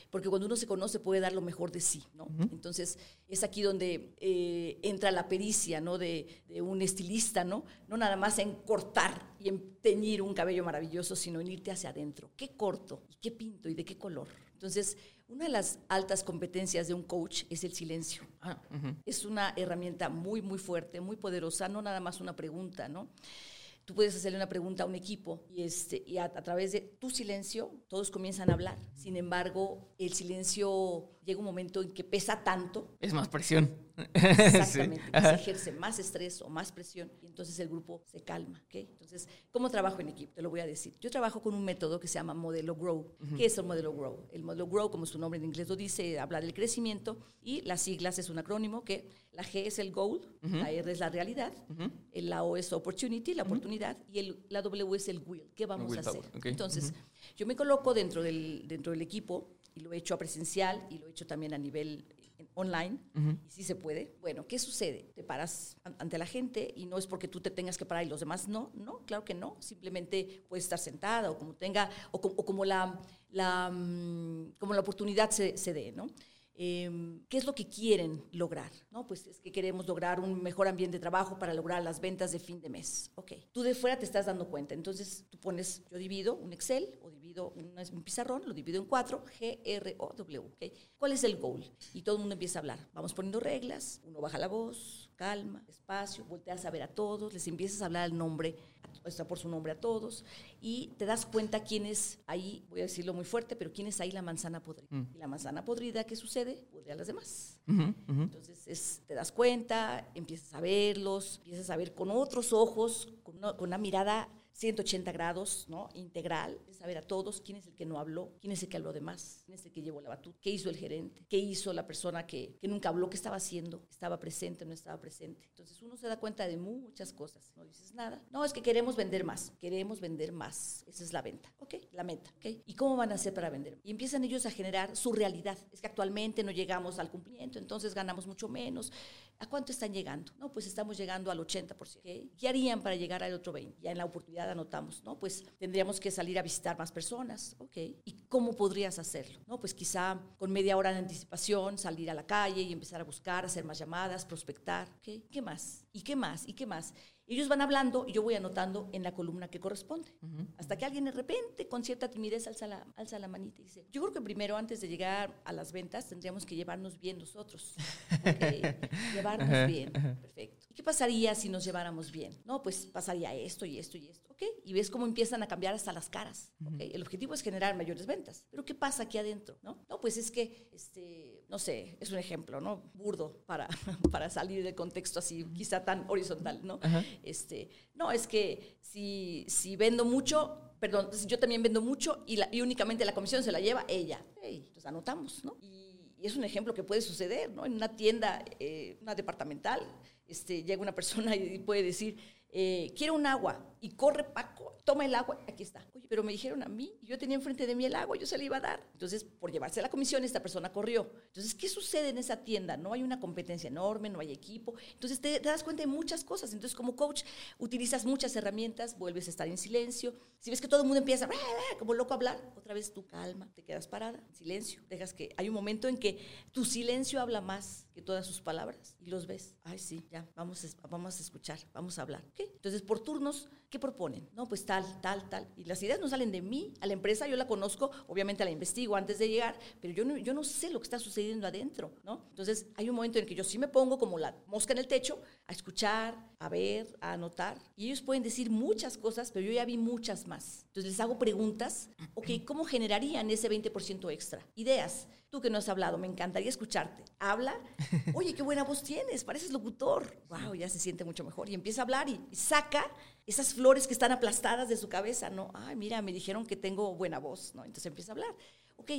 porque cuando uno se conoce puede dar lo mejor de sí, ¿no? Entonces, es aquí donde eh, entra la pericia, ¿no? De, un estilista, ¿no? No nada más en cortar y en teñir un cabello maravilloso, sino en irte hacia adentro. ¿Qué corto? ¿Y qué pinto? ¿Y de qué color? Entonces, una de las altas competencias de un coach es el silencio. Ah, es una herramienta muy, muy fuerte, muy poderosa, no nada más una pregunta, ¿no? tú puedes hacerle una pregunta a un equipo y, este, y a, través de tu silencio todos comienzan a hablar. Sin embargo, el silencio llega un momento en que pesa tanto. Es más presión. Exactamente. (laughs) Se ejerce más estrés o más presión y entonces el grupo se calma. ¿okay? Entonces, ¿cómo trabajo en equipo? Te lo voy a decir. Yo trabajo con un método que se llama modelo Grow. ¿Qué es el modelo Grow? El modelo Grow, como su nombre en inglés lo dice, habla del crecimiento y las siglas es un acrónimo que la G es el goal, la R es la realidad, la O es opportunity, la oportunidad y el, la W es el will. ¿Qué vamos a hacer? Entonces, yo me coloco dentro del, dentro del equipo y lo he hecho a presencial y lo he hecho también a nivel online, y sí se puede. Bueno, ¿qué sucede? Te paras ante la gente y no es porque tú te tengas que parar y los demás no, no, claro que no. Simplemente puedes estar sentada o como tenga, o, como la, la, mm, como la oportunidad se, se dé, ¿no? Em, ¿Qué es lo que quieren lograr? ¿No? Pues es que queremos lograr un mejor ambiente de trabajo para lograr las ventas de fin de mes. Ok, tú de fuera te estás dando cuenta. Entonces tú pones, yo divido un Excel o divido un, pizarrón, lo divido en cuatro, G, R, O, W. ¿okay? ¿Cuál es el goal? Y todo el mundo empieza a hablar. Vamos poniendo reglas, uno baja la voz, calma, espacio, volteas a ver a todos, les empiezas a hablar el nombre está por su nombre a todos, y te das cuenta quién es ahí, voy a decirlo muy fuerte, pero quién es ahí la manzana podrida. Mm. Y la manzana podrida, ¿qué sucede? Podría a las demás. Entonces te das cuenta, empiezas a verlos, empiezas a ver con otros ojos, con una mirada 180 grados, ¿no? Integral, saber a todos quién es el que no habló, quién es el que habló de más, quién es el que llevó la batuta, qué hizo el gerente, qué hizo la persona que, nunca habló, qué estaba haciendo, estaba presente, no estaba presente. Entonces uno se da cuenta de muchas cosas, no dices nada. No, es que queremos vender más, queremos vender más. Esa es la venta, ¿ok? La meta, ¿ok? ¿Y cómo van a hacer para vender? Y empiezan ellos a generar su realidad. Es que actualmente no llegamos al cumplimiento, entonces ganamos mucho menos. ¿A cuánto están llegando? No, pues estamos llegando al 80%. ¿Qué harían para llegar al otro 20%? Ya en la oportunidad anotamos, ¿no? Pues tendríamos que salir a visitar más personas, ¿ok? ¿Y cómo podrías hacerlo? No, pues quizá con media hora de anticipación salir a la calle y empezar a buscar, hacer más llamadas, prospectar, ¿ok? ¿Qué más? ¿Y qué más? ¿Y qué más? Ellos van hablando y yo voy anotando en la columna que corresponde. Hasta que alguien de repente, con cierta timidez, alza la, alza la manita y dice, yo creo que primero, antes de llegar a las ventas, tendríamos que llevarnos bien nosotros. (laughs) llevarnos bien. Perfecto. ¿Y qué pasaría si nos lleváramos bien? No, pues pasaría esto y esto y esto. ¿Ok? Y ves cómo empiezan a cambiar hasta las caras. El objetivo es generar mayores ventas. Pero ¿qué pasa aquí adentro? No, no pues es que, este, no sé, es un ejemplo, ¿no? Burdo para, (laughs) para salir del contexto así, quizá tan horizontal, ¿no? Este, no, es que si, si vendo mucho, perdón, yo también vendo mucho y, la, y únicamente la comisión se la lleva ella. entonces anotamos, ¿no? Y, es un ejemplo que puede suceder, ¿no? En una tienda, eh, una departamental, este, llega una persona y puede decir, eh, un agua, y corre Paco, toma el agua, aquí está. Oye, pero me dijeron a mí, yo tenía enfrente de mí el agua, yo se la iba a dar. Entonces, por llevarse a la comisión, esta persona corrió. Entonces, ¿qué sucede en esa tienda? No hay una competencia enorme, no hay equipo. Entonces, te, das cuenta de muchas cosas. Entonces, como coach, utilizas muchas herramientas, vuelves a estar en silencio. Si ves que todo el mundo empieza como loco a hablar, otra vez tú calma, te quedas parada, en silencio. Dejas que hay un momento en que tu silencio habla más que todas sus palabras y los ves. Ay, sí, ya, vamos vamos a escuchar, vamos a hablar. Entonces, por turnos, ¿Qué proponen? No, pues tal, tal, tal. Y las ideas no salen de mí. A la empresa yo la conozco, obviamente la investigo antes de llegar, pero yo no, yo no sé lo que está sucediendo adentro, ¿no? Entonces hay un momento en que yo sí me pongo como la mosca en el techo a escuchar, a ver, a anotar. Y ellos pueden decir muchas cosas, pero yo ya vi muchas más. Entonces les hago preguntas, ok, ¿cómo generarían ese 20% extra? Ideas. Tú que no has hablado, me encantaría escucharte. Habla. (laughs) Oye, qué buena voz tienes, pareces locutor. Wow, ya se siente mucho mejor. Y empieza a hablar y saca esas flores que están aplastadas de su cabeza, ¿no? Ay, mira, me dijeron que tengo buena voz, ¿no? Entonces empieza a hablar. Ok,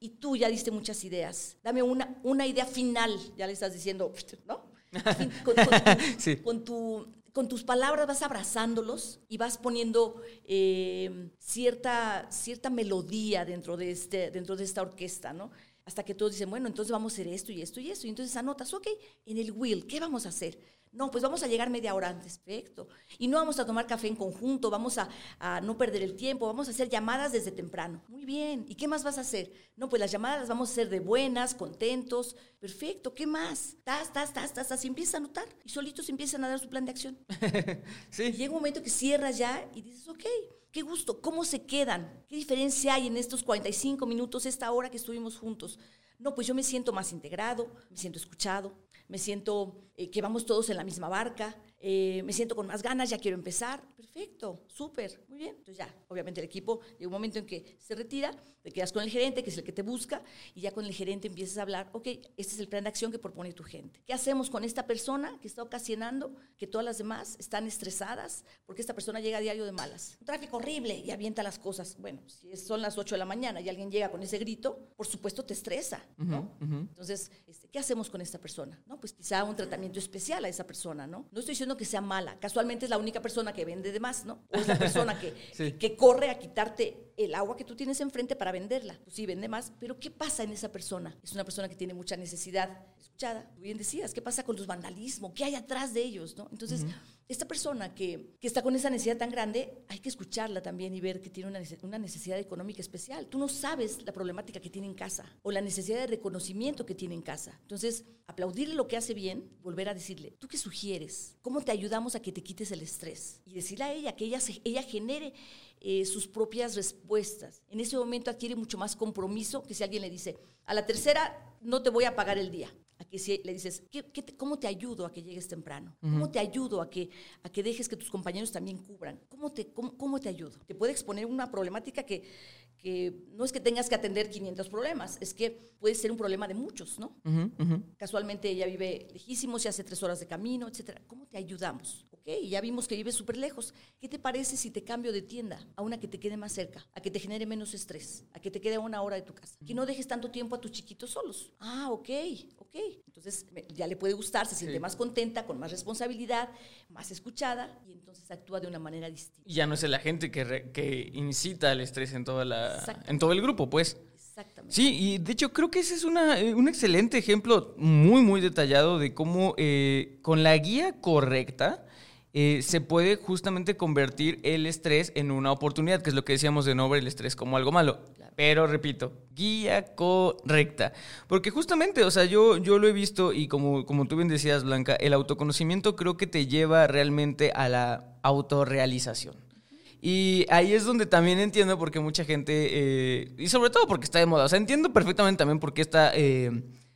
y tú ya diste muchas ideas. Dame una, una idea final, ya le estás diciendo, (laughs) ¿no? (laughs) Con, tu, con tus palabras vas abrazándolos y vas poniendo eh, cierta, cierta melodía dentro de, este, dentro de esta orquesta, ¿no? Hasta que todos dicen, bueno, entonces vamos a hacer esto y esto y esto. Y entonces anotas, ok, en el will, ¿qué vamos a hacer? No, pues vamos a llegar media hora antes, perfecto. Y no vamos a tomar café en conjunto, vamos a, no perder el tiempo, vamos a hacer llamadas desde temprano. Muy bien, ¿y qué más vas a hacer? No, pues las llamadas las vamos a hacer de buenas, contentos, perfecto, ¿qué más? Tas, tas, tas, tas, tas, y empiezas a notar. Y solitos empiezan a dar su plan de acción. (laughs) sí. Y llega un momento que cierras ya y dices, ok, qué gusto, ¿cómo se quedan? ¿Qué diferencia hay en estos 45 minutos, esta hora que estuvimos juntos? No, pues yo me siento más integrado, me siento escuchado, me siento eh, que vamos todos en la misma barca, eh, me siento con más ganas, ya quiero empezar. Perfecto, súper, muy bien. Entonces ya, obviamente el equipo llega un momento en que se retira, te quedas con el gerente, que es el que te busca, y ya con el gerente empiezas a hablar, ok, este es el plan de acción que propone tu gente. ¿Qué hacemos con esta persona que está ocasionando que todas las demás están estresadas porque esta persona llega a diario de malas? Un tráfico horrible y avienta las cosas. Bueno, si son las 8 de la mañana y alguien llega con ese grito, por supuesto te estresa, ¿no? Entonces, este, ¿qué hacemos con esta persona? No, pues quizá un tratamiento especial a esa persona, ¿no? No estoy diciendo que sea mala, casualmente es la única persona que vende de más, ¿no? O es la persona que, que corre a quitarte el agua que tú tienes enfrente para venderla. Pues sí, vende más, pero ¿qué pasa en esa persona? Es una persona que tiene mucha necesidad escuchada. Tú bien decías, ¿qué pasa con los vandalismos? ¿Qué hay atrás de ellos? ¿no? Entonces, esta persona que, que, está con esa necesidad tan grande, hay que escucharla también y ver que tiene una, una necesidad económica especial. Tú no sabes la problemática que tiene en casa o la necesidad de reconocimiento que tiene en casa. Entonces, aplaudirle lo que hace bien, volver a decirle, ¿tú qué sugieres? ¿Cómo te ayudamos a que te quites el estrés? Y decirle a ella que ella, ella genere eh, sus propias respuestas. En ese momento adquiere mucho más compromiso que si alguien le dice, a la tercera no te voy a pagar el día. Aquí si le dices, ¿cómo te ayudo a que llegues temprano? ¿Cómo te ayudo a que, a que dejes que tus compañeros también cubran? ¿Cómo te, cómo, te ayudo? Te puede exponer una problemática que, que, no es que tengas que atender 500 problemas, es que puede ser un problema de muchos, ¿no? Casualmente ella vive lejísimo, se hace tres horas de camino, etc. ¿Cómo te ayudamos? y ya vimos que vives súper lejos. ¿Qué te parece si te cambio de tienda a una que te quede más cerca, a que te genere menos estrés, a que te quede a una hora de tu casa? Que no dejes tanto tiempo a tus chiquitos solos. Ah, ok, ok. Entonces ya le puede gustar, se siente más contenta, con más responsabilidad, más escuchada y entonces actúa de una manera distinta. Y ya no es el agente que, que incita al estrés en, toda la, en todo el grupo, pues. Exactamente. Sí, y de hecho creo que ese es una, eh, un excelente ejemplo muy, muy detallado de cómo eh, con la guía correcta eh, se puede justamente convertir el estrés en una oportunidad, que es lo que decíamos de no ver el estrés como algo malo. Pero repito, guía correcta. Porque justamente, o sea, yo, yo lo he visto y como, como tú bien decías, Blanca, el autoconocimiento creo que te lleva realmente a la autorrealización. Y ahí es donde también entiendo por qué mucha gente, eh, y sobre todo porque está de moda, o sea, entiendo perfectamente también por qué está... Eh,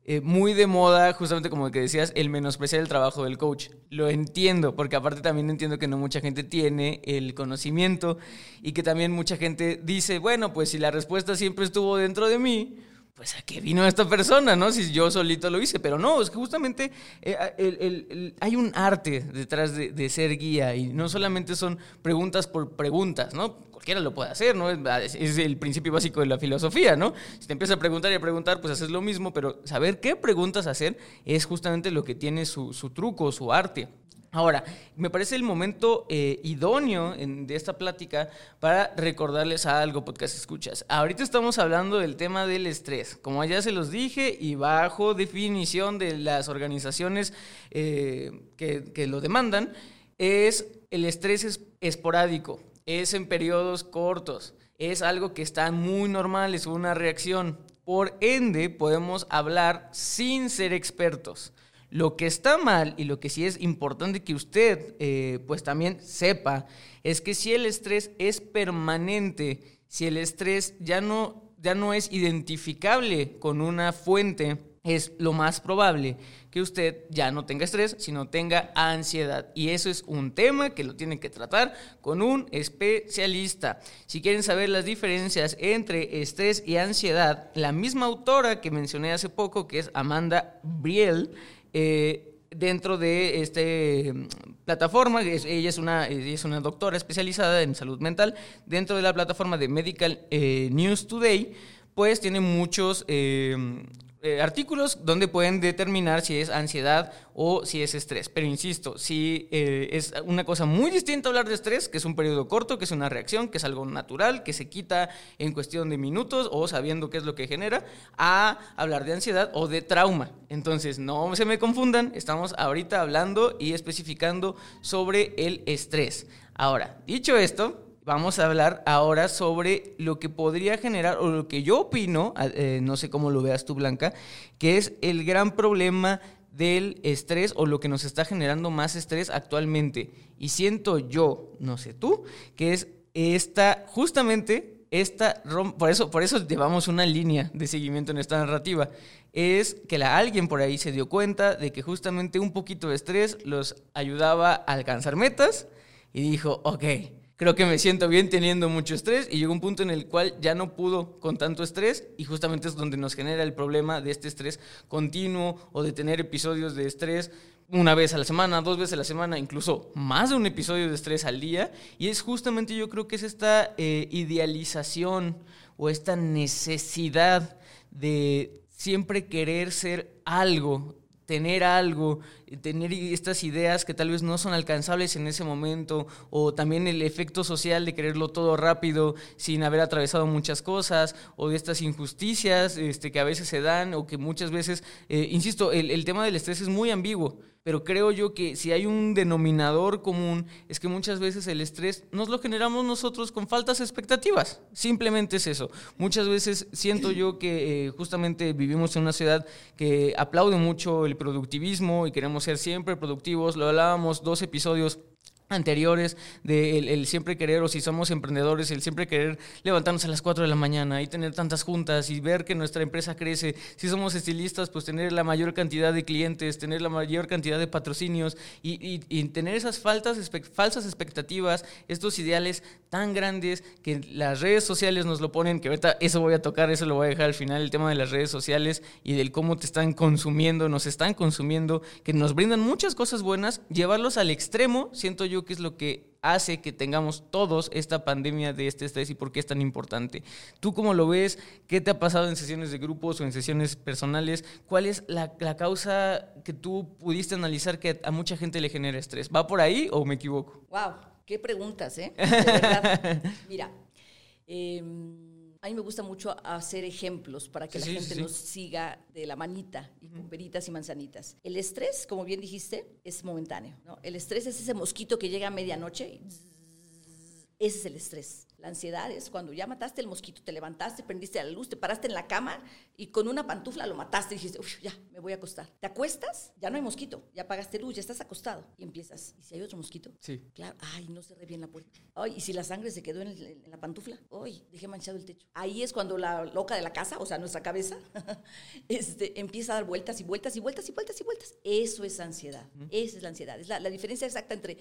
eh, muy de moda, justamente como que decías, el menospreciar el trabajo del coach. Lo entiendo, porque aparte también entiendo que no mucha gente tiene el conocimiento y que también mucha gente dice, bueno, pues si la respuesta siempre estuvo dentro de mí, pues a qué vino esta persona, ¿no? Si yo solito lo hice, pero no, es que justamente eh, hay un arte detrás de, de, ser guía y no solamente son preguntas por preguntas, ¿no? cualquiera lo puede hacer, ¿no? Es, el principio básico de la filosofía, ¿no? Si te empiezas a preguntar y a preguntar, pues haces lo mismo, pero saber qué preguntas hacer es justamente lo que tiene su, truco, su arte. Ahora, me parece el momento eh, idóneo de esta plática para recordarles algo, podcast escuchas. Ahorita estamos hablando del tema del estrés. Como ya se los dije y bajo definición de las organizaciones eh, que, que, lo demandan, es el estrés es esporádico es en periodos cortos, es algo que está muy normal, es una reacción. Por ende, podemos hablar sin ser expertos. Lo que está mal y lo que sí es importante que usted eh, pues también sepa es que si el estrés es permanente, si el estrés ya no, ya no es identificable con una fuente, es lo más probable que usted ya no tenga estrés, sino tenga ansiedad. Y eso es un tema que lo tienen que tratar con un especialista. Si quieren saber las diferencias entre estrés y ansiedad, la misma autora que mencioné hace poco, que es Amanda Briel, eh, dentro de esta mm, plataforma, ella es, una, es una doctora especializada en salud mental, dentro de la plataforma de Medical eh, News Today, pues tiene muchos... Eh, eh, artículos donde pueden determinar si es ansiedad o si es estrés. Pero insisto, si eh, es una cosa muy distinta hablar de estrés, que es un periodo corto, que es una reacción, que es algo natural, que se quita en cuestión de minutos o sabiendo qué es lo que genera, a hablar de ansiedad o de trauma. Entonces, no se me confundan, estamos ahorita hablando y especificando sobre el estrés. Ahora, dicho esto, vamos a hablar ahora sobre lo que podría generar, o lo que yo opino, eh, no sé cómo lo veas tú, Blanca, que es el gran problema del estrés o lo que nos está generando más estrés actualmente. Y siento yo, no sé tú, que es esta, justamente esta, por eso, por eso llevamos una línea de seguimiento en esta narrativa, es que alguien por ahí se dio cuenta de que justamente un poquito de estrés los ayudaba a alcanzar metas y dijo, ok, creo que me siento bien teniendo mucho estrés y llegó un punto en el cual ya no pudo con tanto estrés y justamente es donde nos genera el problema de este estrés continuo o de tener episodios de estrés una vez a la semana, dos veces a la semana, incluso más de un episodio de estrés al día. Y es justamente yo creo que es esta eh, idealización o esta necesidad de siempre querer ser algo, tener algo, tener estas ideas que tal vez no son alcanzables en ese momento, o también el efecto social de quererlo todo rápido sin haber atravesado muchas cosas, o de estas injusticias este, que a veces se dan, o que muchas veces, eh, insisto, el, el tema del estrés es muy ambiguo pero creo yo que si hay un denominador común es que muchas veces el estrés nos lo generamos nosotros con faltas expectativas. Simplemente es eso. Muchas veces siento yo que eh, justamente vivimos en una ciudad que aplaude mucho el productivismo y queremos ser siempre productivos. Lo hablábamos dos episodios anteriores de el, siempre querer, o si somos emprendedores, el siempre querer levantarnos a las 4 de la mañana y tener tantas juntas y ver que nuestra empresa crece. Si somos estilistas, pues tener la mayor cantidad de clientes, tener la mayor cantidad de patrocinios y, y, tener esas faltas, falsas expectativas, estos ideales tan grandes que las redes sociales nos lo ponen, que ahorita eso voy a tocar, eso lo voy a dejar al final, el tema de las redes sociales y del cómo te están consumiendo, nos están consumiendo, que nos brindan muchas cosas buenas, llevarlos al extremo, siento yo que es lo que hace que tengamos todos esta pandemia de este estrés y por qué es tan importante. ¿Tú cómo lo ves? ¿Qué te ha pasado en sesiones de grupos o en sesiones personales? ¿Cuál es la, causa que tú pudiste analizar que a mucha gente le genera estrés? ¿Va por ahí o me equivoco? ¡Wow! ¡Qué preguntas, eh! (laughs) De verdad. Mira, eh, a mí me gusta mucho hacer ejemplos para que la gente nos siga de la manita y con peritas y manzanitas. El estrés, como bien dijiste, es momentáneo. ¿no? El estrés es ese mosquito que llega a medianoche y ese es el estrés. La ansiedad es cuando ya mataste el mosquito, te levantaste, prendiste la luz, te paraste en la cama y con una pantufla lo mataste y dijiste, uff, ya, me voy a acostar. Te acuestas, ya no hay mosquito, ya apagaste luz, ya estás acostado. Y empiezas, ¿y si hay otro mosquito? Sí. Claro, ay, no cerré bien la puerta. Ay, ¿y si la sangre se quedó en, la pantufla? Ay, dejé manchado el techo. Ahí es cuando la loca de la casa, o sea, nuestra cabeza, (laughs) este, empieza a dar vueltas y vueltas y vueltas y vueltas y vueltas. Eso es ansiedad. Esa es la ansiedad. Es la, la diferencia exacta entre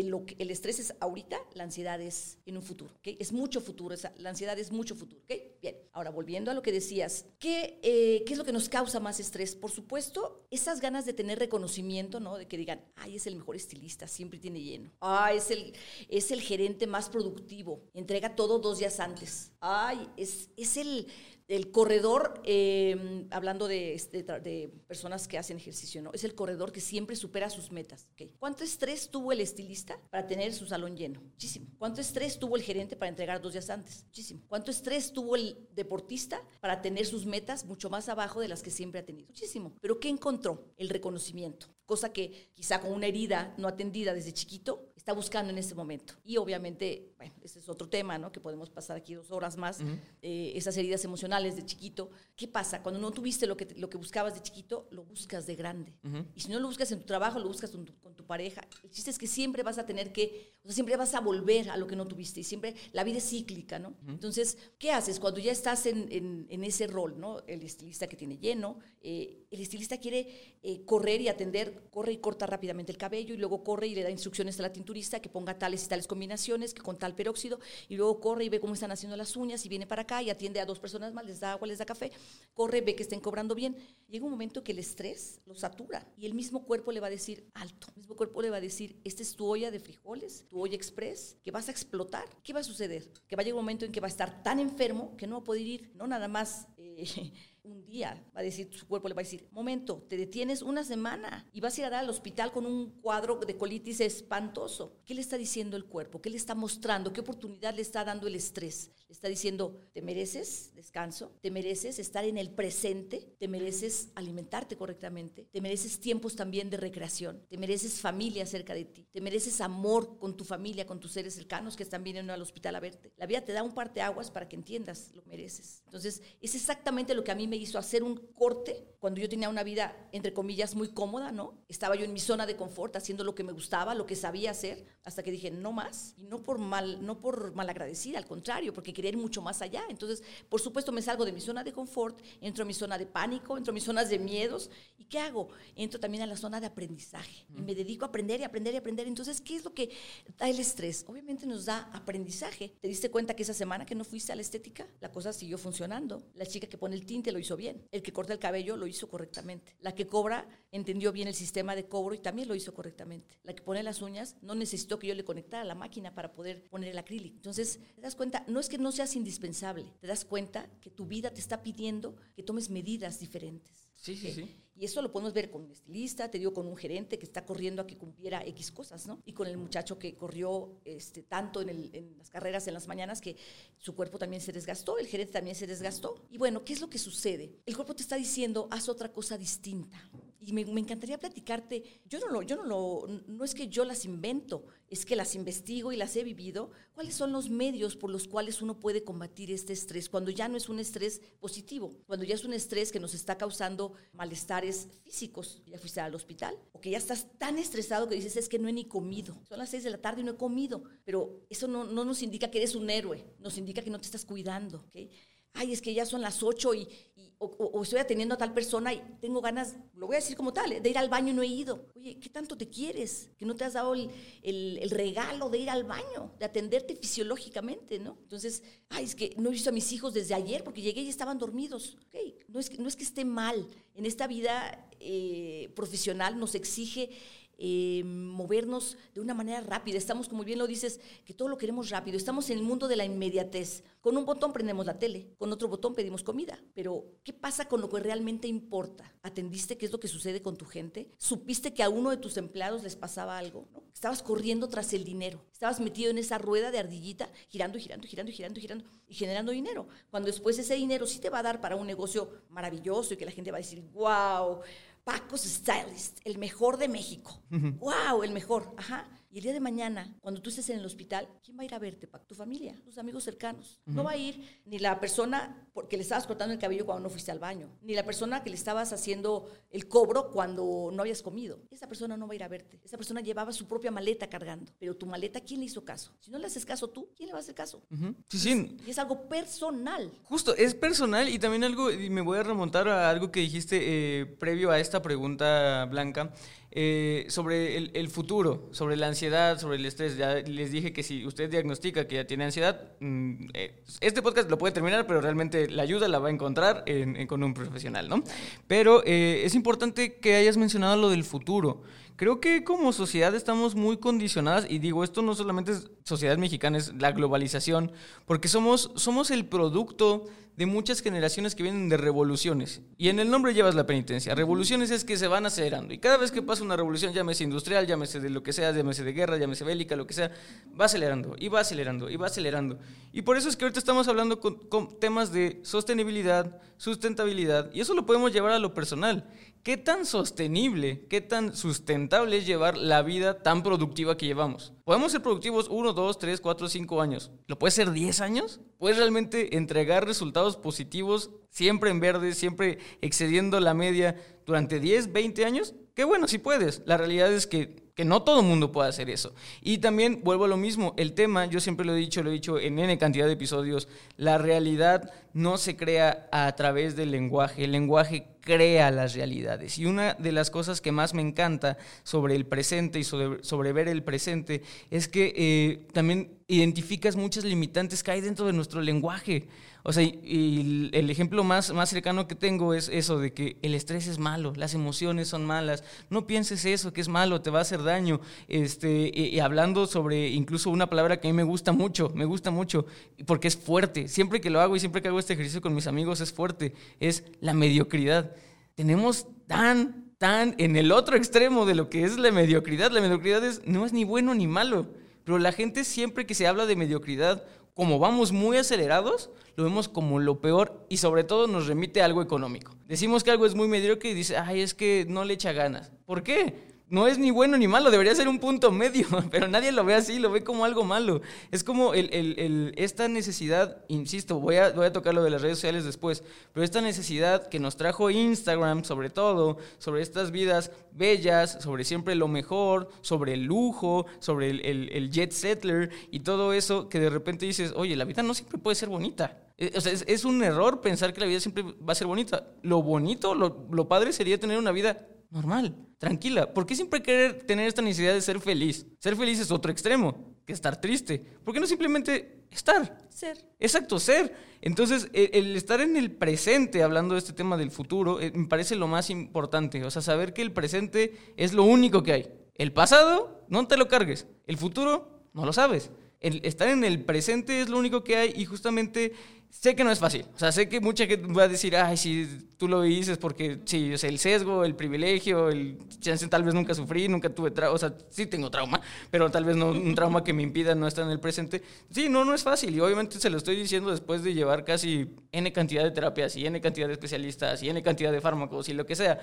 el, el, estrés es ahorita, la ansiedad es en un futuro, ¿okay? Es mucho futuro, la ansiedad es mucho futuro, ¿ok? Bien, ahora volviendo a lo que decías, ¿qué, eh, ¿qué es lo que nos causa más estrés? Por supuesto, esas ganas de tener reconocimiento, ¿no? De que digan, ay, es el mejor estilista, siempre tiene lleno. Ay, es el, es el gerente más productivo, entrega todo dos días antes. Ay, es, es el el corredor, em, hablando este, de, personas que hacen ejercicio, ¿no? Es el corredor que siempre supera sus metas. ¿Cuánto estrés tuvo el estilista para tener su salón lleno? Muchísimo. ¿Cuánto estrés tuvo el gerente para entregar dos días antes? Muchísimo. ¿Cuánto estrés tuvo el deportista para tener sus metas mucho más abajo de las que siempre ha tenido? Muchísimo. ¿Pero qué encontró? El reconocimiento. Cosa que quizá con una herida no atendida desde chiquito está buscando en este momento. Y obviamente, bueno, ese es otro tema, ¿no? Que podemos pasar aquí dos horas más, eh, esas heridas emocionales de chiquito. ¿Qué pasa? Cuando no tuviste lo que, lo que buscabas de chiquito, lo buscas de grande. Y si no lo buscas en tu trabajo, lo buscas con tu, pareja. El chiste es que siempre vas a tener que, o sea, siempre vas a volver a lo que no tuviste. Y siempre, la vida es cíclica, ¿no? Entonces, ¿qué haces cuando ya estás en, en, ese rol, ¿no? El estilista que tiene lleno, eh, el estilista quiere eh, correr y atender, corre y corta rápidamente el cabello y luego corre y le da instrucciones a la tintura que ponga tales y tales combinaciones, que con tal peróxido, y luego corre y ve cómo están haciendo las uñas y viene para acá y atiende a dos personas más, les da agua, les da café, corre, ve que estén cobrando bien. Llega un momento que el estrés lo satura y el mismo cuerpo le va a decir alto, el mismo cuerpo le va a decir, esta es tu olla de frijoles, tu olla express, que vas a explotar. ¿Qué va a suceder? Que va a llegar un momento en que va a estar tan enfermo que no va a poder ir, no nada más. Eh, un día, va a decir, su cuerpo le va a decir, momento, te detienes una semana y vas a ir al hospital con un cuadro de colitis espantoso. ¿Qué le está diciendo el cuerpo? ¿Qué le está mostrando? ¿Qué oportunidad le está dando el estrés? Le está diciendo, te mereces descanso, te mereces estar en el presente, te mereces alimentarte correctamente, te mereces tiempos también de recreación, te mereces familia cerca de ti, te mereces amor con tu familia, con tus seres cercanos que están viniendo al hospital a verte. La vida te da un par de aguas para que entiendas, lo mereces. Entonces, es exactamente lo que a mí me hizo hacer un corte cuando yo tenía una vida, entre comillas, muy cómoda, ¿no? Estaba yo en mi zona de confort, haciendo lo que me gustaba, lo que sabía hacer, hasta que dije, no más, y no por mal, no por malagradecida, al contrario, porque quería ir mucho más allá. Entonces, por supuesto, me salgo de mi zona de confort, entro a mi zona de pánico, entro a mis zonas de miedos, ¿y qué hago? Entro también a la zona de aprendizaje, y me dedico a aprender y aprender y aprender. Entonces, ¿qué es lo que da el estrés? Obviamente nos da aprendizaje. ¿Te diste cuenta que esa semana que no fuiste a la estética, la cosa siguió funcionando? La chica que pone el tinte lo hizo bien, el que corta el cabello lo hizo correctamente, la que cobra entendió bien el sistema de cobro y también lo hizo correctamente, la que pone las uñas no necesitó que yo le conectara la máquina para poder poner el acrílico. Entonces, te das cuenta, no es que no seas indispensable, te das cuenta que tu vida te está pidiendo que tomes medidas diferentes. Sí, sí, sí. Y eso lo podemos ver con un estilista, te digo, con un gerente que está corriendo a que cumpliera X cosas, ¿no? Y con el muchacho que corrió este, tanto en, el, en, las carreras en las mañanas que su cuerpo también se desgastó, el gerente también se desgastó. Y bueno, ¿qué es lo que sucede? El cuerpo te está diciendo, haz otra cosa distinta. Y me, encantaría platicarte, yo no lo, yo no lo, no es que yo las invento, es que las investigo y las he vivido. ¿Cuáles son los medios por los cuales uno puede combatir este estrés cuando ya no es un estrés positivo, cuando ya es un estrés que nos está causando malestares físicos? Ya fuiste al hospital o que ya estás tan estresado que dices es que no he ni comido. Son las seis de la tarde y no he comido, pero eso no, no nos indica que eres un héroe, nos indica que no te estás cuidando. ¿okay? Ay, es que ya son las ocho y, y o, estoy atendiendo a tal persona y tengo ganas, lo voy a decir como tal, de ir al baño y no he ido. Oye, ¿qué tanto te quieres? Que no te has dado el, el, el, regalo de ir al baño, de atenderte fisiológicamente, ¿no? Entonces, ay, es que no he visto a mis hijos desde ayer porque llegué y estaban dormidos. Okay. No, es que, no es que esté mal. En esta vida eh, profesional nos exige eh, movernos de una manera rápida. Estamos, como bien lo dices, que todo lo queremos rápido. Estamos en el mundo de la inmediatez. Con un botón prendemos la tele, con otro botón pedimos comida. Pero, ¿qué pasa con lo que realmente importa? ¿Atendiste qué es lo que sucede con tu gente? ¿Supiste que a uno de tus empleados les pasaba algo? Estabas corriendo tras el dinero. Estabas metido en esa rueda de ardillita, girando, girando, girando, girando, girando y generando dinero. Cuando después ese dinero sí te va a dar para un negocio maravilloso y que la gente va a decir, wow, Paco's Stylist, el mejor de México. Uh -huh. ¡Wow! El mejor. Ajá. Y el día de mañana, cuando tú estés en el hospital, ¿quién va a ir a verte? Tu familia, tus amigos cercanos. Uh -huh. No va a ir ni la persona que le estabas cortando el cabello cuando no fuiste al baño, ni la persona que le estabas haciendo el cobro cuando no habías comido. Esa persona no va a ir a verte. Esa persona llevaba su propia maleta cargando. Pero tu maleta, ¿quién le hizo caso? Si no le haces caso tú, ¿quién le va a hacer caso? Uh -huh. Sí, sí. Y es algo personal. Justo, es personal y también algo, y me voy a remontar a algo que dijiste eh, previo a esta pregunta, Blanca. Eh, sobre el, futuro, sobre la ansiedad, sobre el estrés. Ya les dije que si usted diagnostica que ya tiene ansiedad, mmm, eh, este podcast lo puede terminar, pero realmente la ayuda la va a encontrar en, en, con un profesional, ¿no? Pero eh, es importante que hayas mencionado lo del futuro. Creo que como sociedad estamos muy condicionadas, y digo, esto no solamente es sociedad mexicana, es la globalización, porque somos, somos el producto de muchas generaciones que vienen de revoluciones. Y en el nombre llevas la penitencia. Revoluciones es que se van acelerando. Y cada vez que pasa una revolución, llámese industrial, llámese de lo que sea, llámese de guerra, llámese bélica, lo que sea, va acelerando, y va acelerando, y va acelerando. Y por eso es que ahorita estamos hablando con, con temas de sostenibilidad, sustentabilidad, y eso lo podemos llevar a lo personal. ¿Qué tan sostenible, qué tan sustentable es llevar la vida tan productiva que llevamos? Podemos ser productivos 1, 2, 3, 4, 5 años. ¿Lo puedes ser 10 años? ¿Puedes realmente entregar resultados positivos siempre en verde, siempre excediendo la media durante 10, 20 años? Qué bueno, si puedes. La realidad es que, que no todo mundo puede hacer eso. Y también vuelvo a lo mismo, el tema, yo siempre lo he dicho, lo he dicho en N cantidad de episodios, la realidad no se crea a través del lenguaje. El lenguaje crea las realidades. Y una de las cosas que más me encanta sobre el presente y sobre, sobre ver el presente es que eh, también identificas muchas limitantes que hay dentro de nuestro lenguaje. O sea, y, el ejemplo más, más cercano que tengo es eso de que el estrés es malo, las emociones son malas. No pienses eso, que es malo, te va a hacer daño. Este, y, hablando sobre incluso una palabra que a mí me gusta mucho, me gusta mucho, porque es fuerte. Siempre que lo hago y siempre que hago este ejercicio con mis amigos es fuerte, es la mediocridad. Tenemos tan, tan en el otro extremo de lo que es la mediocridad. La mediocridad es, no es ni bueno ni malo. Pero la gente siempre que se habla de mediocridad como vamos muy acelerados, lo vemos como lo peor y sobre todo nos remite a algo económico. Decimos que algo es muy mediocre y dice, ay, es que no le echa ganas. ¿Por qué? No es ni bueno ni malo, debería ser un punto medio, (laughs) pero nadie lo ve así, lo ve como algo malo. Es como esta necesidad, insisto, voy a, voy a tocar lo de las redes sociales después, pero esta necesidad que nos trajo Instagram, sobre todo, sobre estas vidas bellas, sobre siempre lo mejor, sobre el lujo, sobre el, jet settler y todo eso, que de repente dices, oye, la vida no siempre puede ser bonita. Eh, o sea, es, un error pensar que la vida siempre va a ser bonita. Lo bonito, lo, lo padre sería tener una vida normal, tranquila. ¿Por qué siempre querer tener esta necesidad de ser feliz? Ser feliz es otro extremo, que estar triste. ¿Por qué no simplemente estar? Ser. Exacto, ser. Entonces, e, el, estar en el presente, hablando de este tema del futuro, eh, me parece lo más importante. O sea, saber que el presente es lo único que hay. El pasado, no te lo cargues. El futuro, no lo sabes. El estar en el presente es lo único que hay y justamente sé que no es fácil. O sea, sé que mucha gente va a decir, ay, si tú lo dices porque, sí, o sea, el sesgo, el privilegio, el chance tal vez nunca sufrí, nunca tuve trauma, o sea, sí tengo trauma, pero tal vez no un trauma que me impida no estar en el presente. Sí, no, no es fácil. Y obviamente se lo estoy diciendo después de llevar casi N cantidad de terapias y N cantidad de especialistas y N cantidad de fármacos y lo que sea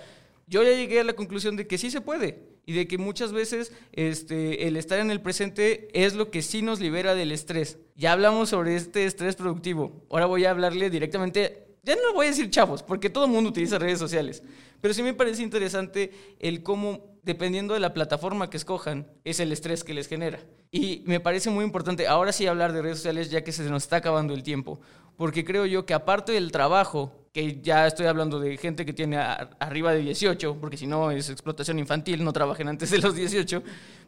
yo ya llegué a la conclusión de que sí se puede y de que muchas veces este, el estar en el presente es lo que sí nos libera del estrés. Ya hablamos sobre este estrés productivo. Ahora voy a hablarle directamente, ya no voy a decir chavos, porque todo el mundo utiliza redes sociales, pero sí me parece interesante el cómo, dependiendo de la plataforma que escojan, es el estrés que les genera. Y me parece muy importante ahora sí hablar de redes sociales ya que se nos está acabando el tiempo, porque creo yo que aparte del trabajo que ya estoy hablando de gente que tiene arriba de 18, porque si no es explotación infantil, no trabajen antes de los 18,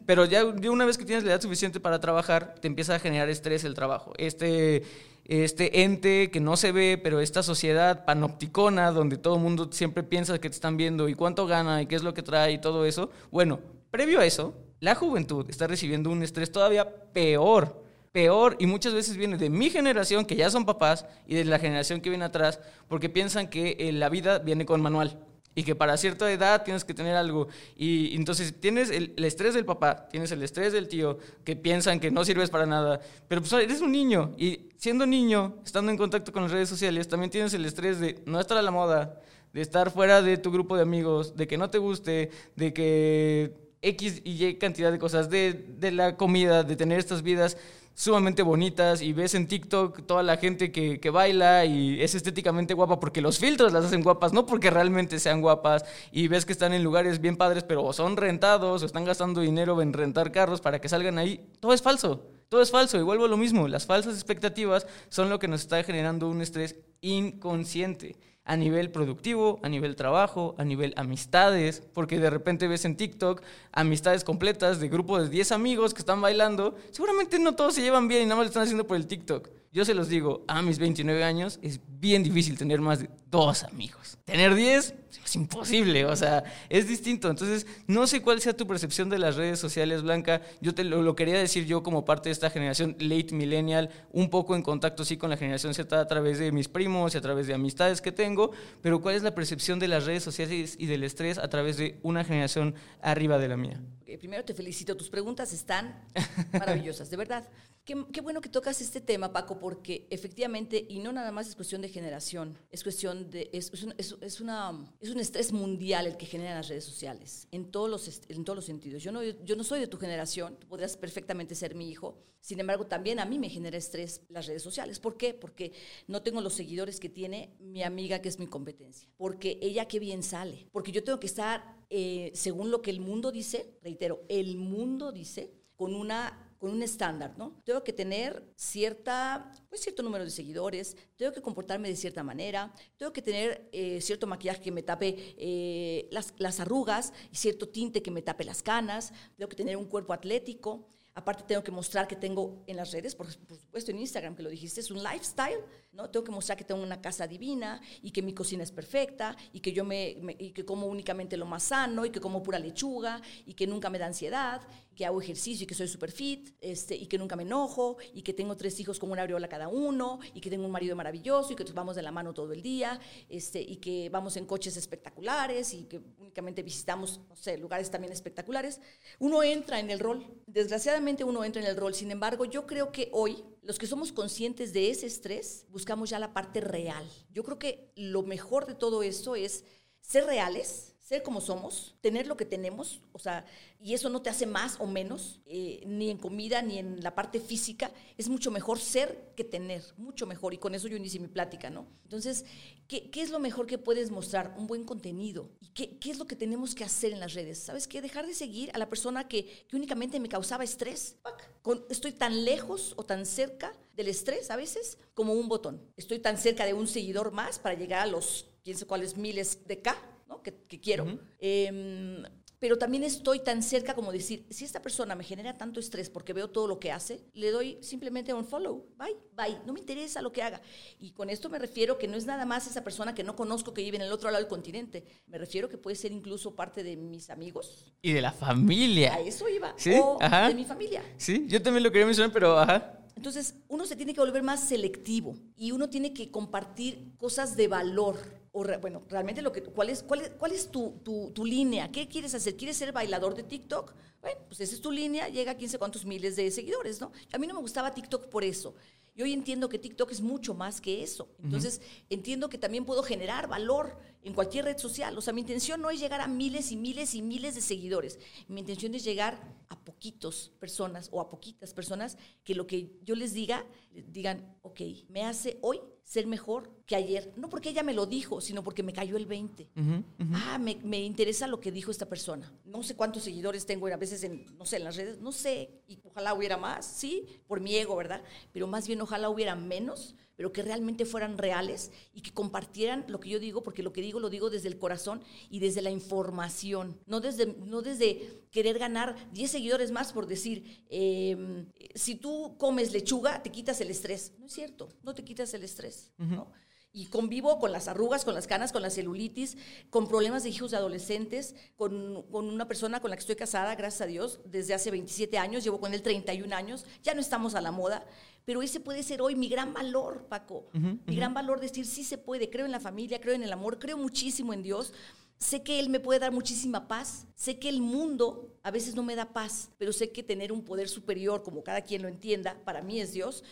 pero ya una vez que tienes la edad suficiente para trabajar, te empieza a generar estrés el trabajo. Este, este ente que no se ve, pero esta sociedad panopticona, donde todo el mundo siempre piensa que te están viendo y cuánto gana y qué es lo que trae y todo eso, bueno, previo a eso, la juventud está recibiendo un estrés todavía peor peor y muchas veces viene de mi generación, que ya son papás, y de la generación que viene atrás, porque piensan que eh, la vida viene con manual y que para cierta edad tienes que tener algo. Y, entonces tienes el, estrés del papá, tienes el estrés del tío, que piensan que no sirves para nada, pero pues eres un niño y siendo niño, estando en contacto con las redes sociales, también tienes el estrés de no estar a la moda, de estar fuera de tu grupo de amigos, de que no te guste, de que X y Y cantidad de cosas, de, de la comida, de tener estas vidas sumamente bonitas y ves en TikTok toda la gente que, que, baila y es estéticamente guapa porque los filtros las hacen guapas, no porque realmente sean guapas y ves que están en lugares bien padres pero son rentados o están gastando dinero en rentar carros para que salgan ahí, todo es falso. Todo es falso y vuelvo a lo mismo. Las falsas expectativas son lo que nos está generando un estrés inconsciente a nivel productivo, a nivel trabajo, a nivel amistades, porque de repente ves en TikTok amistades completas de grupos de 10 amigos que están bailando, seguramente no todos se llevan bien y nada más lo están haciendo por el TikTok. Yo se los digo, a mis 29 años es bien difícil tener más de dos amigos. Tener 10 es imposible, o sea, es distinto. Entonces, no sé cuál sea tu percepción de las redes sociales, Blanca. Yo te lo, quería decir yo como parte de esta generación late millennial, un poco en contacto sí con la generación Z a través de mis primos y a través de amistades que tengo, pero ¿cuál es la percepción de las redes sociales y del estrés a través de una generación arriba de la mía? primero te felicito, tus preguntas están maravillosas, de verdad. Qué, bueno que tocas este tema, Paco, porque efectivamente, y no nada más es cuestión de generación, es cuestión de, es, es, una, es un estrés mundial el que generan las redes sociales, en todos los, en todos los sentidos. Yo no, yo no soy de tu generación, tú podrías perfectamente ser mi hijo, sin embargo, también a mí me genera estrés las redes sociales. ¿Por qué? Porque no tengo los seguidores que tiene mi amiga, que es mi competencia, porque ella qué bien sale, porque yo tengo que estar, eh, según lo que el mundo dice, reitero, el mundo dice, con una con un estándar, ¿no? Tengo que tener cierta, pues cierto número de seguidores, tengo que comportarme de cierta manera, tengo que tener eh, cierto maquillaje que me tape eh, las, arrugas y cierto tinte que me tape las canas, tengo que tener un cuerpo atlético. Aparte tengo que mostrar que tengo en las redes, por, supuesto en Instagram, que lo dijiste, es un lifestyle, ¿no? Tengo que mostrar que tengo una casa divina y que mi cocina es perfecta y que yo me, me, y que como únicamente lo más sano y que como pura lechuga y que nunca me da ansiedad, que hago ejercicio y que soy super fit, este, y que nunca me enojo y que tengo tres hijos con una aureola cada uno y que tengo un marido maravilloso y que vamos de la mano todo el día, este, y que vamos en coches espectaculares y que únicamente visitamos, no sé, lugares también espectaculares. Uno entra en el rol, desgraciadamente uno entra en el rol, sin embargo, yo creo que hoy los que somos conscientes de ese estrés buscamos ya la parte real. Yo creo que lo mejor de todo esto es ser reales, ser como somos, tener lo que tenemos, o sea, y eso no te hace más o menos, eh, ni en comida, ni en la parte física, es mucho mejor ser que tener, mucho mejor, y con eso yo inicié mi plática, ¿no? Entonces, ¿qué, qué es lo mejor que puedes mostrar? Un buen contenido. ¿Y qué, qué, es lo que tenemos que hacer en las redes? ¿Sabes qué? Dejar de seguir a la persona que, que únicamente me causaba estrés. Con, estoy tan lejos o tan cerca del estrés a veces como un botón. Estoy tan cerca de un seguidor más para llegar a los, quién sé cuáles miles de K ¿no? que, que, quiero. Uh -huh. eh, pero también estoy tan cerca como decir, si esta persona me genera tanto estrés porque veo todo lo que hace, le doy simplemente un follow, bye, bye, no me interesa lo que haga. Y con esto me refiero que no es nada más esa persona que no conozco que vive en el otro lado del continente, me refiero que puede ser incluso parte de mis amigos. Y de la familia. A eso iba, ¿Sí? o Ajá. de mi familia. Sí, yo también lo quería mencionar, pero ajá. Entonces, uno se tiene que volver más selectivo y uno tiene que compartir cosas de valor. O re, bueno, realmente lo que, ¿cuál es, cuál es, cuál es tu, tu, tu, línea? ¿Qué quieres hacer? ¿Quieres ser bailador de TikTok? Bueno, pues esa es tu línea, llega a 15 cuantos miles de seguidores, ¿no? A mí no me gustaba TikTok por eso. Y hoy entiendo que TikTok es mucho más que eso. Entonces, uh -huh. entiendo que también puedo generar valor en cualquier red social. O sea, mi intención no es llegar a miles y miles y miles de seguidores. Mi intención es llegar a poquitos personas o a poquitas personas que lo que yo les diga, digan, ok, me hace hoy ser mejor que ayer. No porque ella me lo dijo, sino porque me cayó el 20. Uh -huh, uh -huh. Ah, me, me, interesa lo que dijo esta persona. No sé cuántos seguidores tengo a veces en, no sé, en las redes, no sé, y ojalá hubiera más, sí, por mi ego, ¿verdad? Pero más bien ojalá hubiera menos, pero que realmente fueran reales y que compartieran lo que yo digo, porque lo que digo lo digo desde el corazón y desde la información, no desde, no desde querer ganar 10 seguidores más por decir, eh, si tú comes lechuga, te quitas el estrés. No es cierto, no te quitas el estrés. Uh -huh. ¿no? Y convivo con las arrugas, con las canas, con la celulitis, con problemas de hijos de adolescentes, con, con, una persona con la que estoy casada, gracias a Dios, desde hace 27 años, llevo con él 31 años, ya no estamos a la moda, pero ese puede ser hoy mi gran valor, Paco, uh -huh, mi uh -huh. gran valor decir sí se puede, creo en la familia, creo en el amor, creo muchísimo en Dios, sé que Él me puede dar muchísima paz, sé que el mundo a veces no me da paz, pero sé que tener un poder superior, como cada quien lo entienda, para mí es Dios,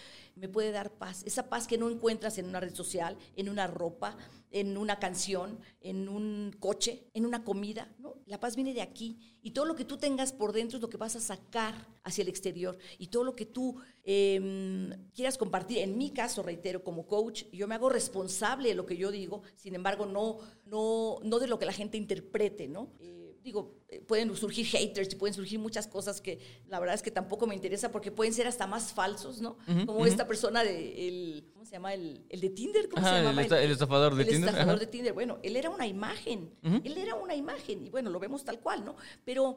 me puede dar paz. Esa paz que no encuentras en una red social, en una ropa, en una canción, en un coche, en una comida. ¿no? La paz viene de aquí. Y todo lo que tú tengas por dentro es lo que vas a sacar hacia el exterior. Y todo lo que tú eh, quieras compartir. En mi caso, reitero, como coach, yo me hago responsable de lo que yo digo. Sin embargo, no, no, no de lo que la gente interprete. ¿no? Eh, digo, pueden surgir haters y pueden surgir muchas cosas que la verdad es que tampoco me interesa porque pueden ser hasta más falsos, ¿no? Uh -huh, Como uh -huh. esta persona de, el, ¿cómo se llama? El, el de Tinder, ¿cómo Ajá, se llama? El, el, estafador de el Tinder. El estafador Ajá. de Tinder. Bueno, él era una imagen, uh -huh. él era una imagen y bueno, lo vemos tal cual, ¿no? Pero...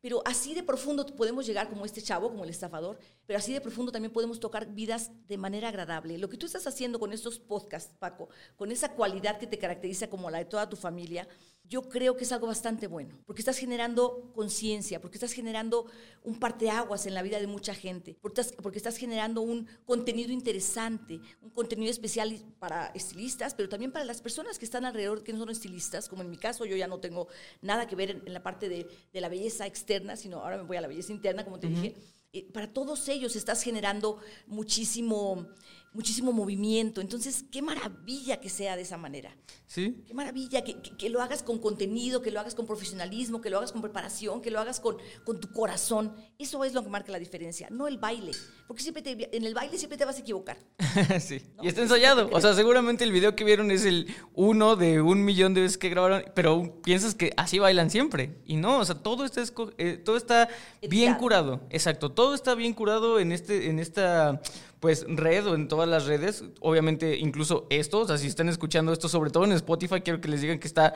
Pero así de profundo podemos llegar como este chavo, como el estafador, pero así de profundo también podemos tocar vidas de manera agradable. Lo que tú estás haciendo con estos podcasts, Paco, con esa cualidad que te caracteriza como la de toda tu familia, yo creo que es algo bastante bueno, porque estás generando conciencia, porque estás generando un parteaguas en la vida de mucha gente, porque estás, porque estás generando un contenido interesante, un contenido especial para estilistas, pero también para las personas que están alrededor que no son estilistas, como en mi caso, yo ya no tengo nada que ver en, en la parte de, de, la belleza externa, sino ahora me voy a la belleza interna, como te uh -huh. dije. Eh, para todos ellos estás generando muchísimo muchísimo movimiento. Entonces, qué maravilla que sea de esa manera. Sí. Qué maravilla que, que- que lo hagas con contenido, que lo hagas con profesionalismo, que lo hagas con preparación, que lo hagas con, con tu corazón. Eso es lo que marca la diferencia, no el baile. Porque siempre te- en el baile siempre te vas a equivocar. (laughs) sí. No, Y está ensayado. O sea, seguramente el video que vieron es el uno de un millón de veces que grabaron, pero piensas que así bailan siempre. Y no, o sea, todo está, esco- eh, todo está bien curado. Exacto, todo está bien curado en, este, en esta pues red o en todas las redes. Obviamente, incluso esto, o sea, si están escuchando esto, sobre todo en Spotify, quiero que les digan que está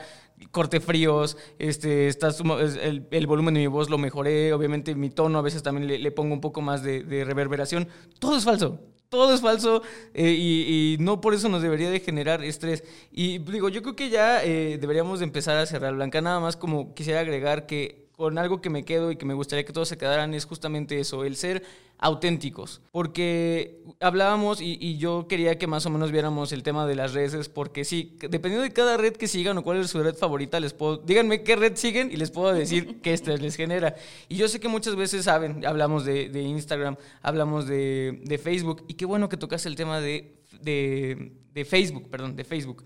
corte fríos, este, está el, volumen de mi voz lo mejoré, obviamente mi tono a veces también le, pongo un poco más de, de reverberación. Todo es falso. Todo es falso eh, y, y no por eso nos debería de generar estrés. Y digo, yo creo que ya eh, deberíamos de empezar a cerrar, Blanca. Nada más como quisiera agregar que con algo que me quedo y que me gustaría que todos se quedaran es justamente eso, el ser auténticos. Porque hablábamos y, y yo quería que más o menos viéramos el tema de las redes, porque sí, dependiendo de cada red que sigan o cuál es su red favorita, les puedo, díganme qué red siguen y les puedo decir (laughs) qué estrés les genera. Y yo sé que muchas veces saben, hablamos de, de Instagram, hablamos de, de Facebook, y qué bueno que tocas el tema de, de, de Facebook, perdón, de Facebook.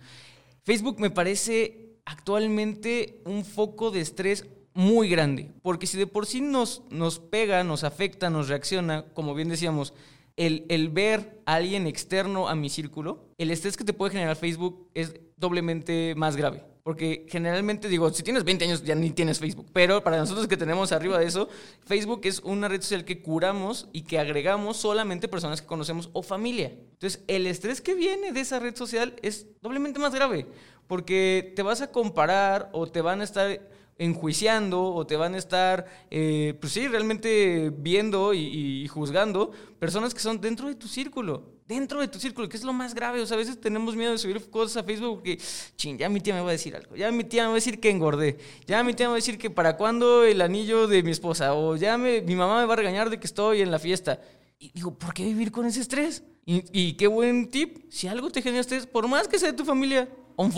Facebook me parece actualmente un foco de estrés muy grande, porque si de por sí nos, nos pega, nos afecta, nos reacciona, como bien decíamos, el, el ver a alguien externo a mi círculo, el estrés que te puede generar Facebook es doblemente más grave. Porque generalmente digo, si tienes 20 años ya ni tienes Facebook, pero para nosotros que tenemos arriba de eso, Facebook es una red social que curamos y que agregamos solamente personas que conocemos o familia. Entonces, el estrés que viene de esa red social es doblemente más grave, porque te vas a comparar o te van a estar enjuiciando o te van a estar, eh, pues sí, realmente viendo y, juzgando personas que son dentro de tu círculo, dentro de tu círculo, que es lo más grave. O sea, a veces tenemos miedo de subir cosas a Facebook porque, ching, ya mi tía me va a decir algo, ya mi tía me va a decir que engordé, ya mi tía me va a decir que para cuándo el anillo de mi esposa, o ya me- mi mamá me va a regañar de que estoy en la fiesta. Y digo, ¿por qué vivir con ese estrés? Y, y qué buen tip, si algo te genera estrés, por más que sea de tu familia, un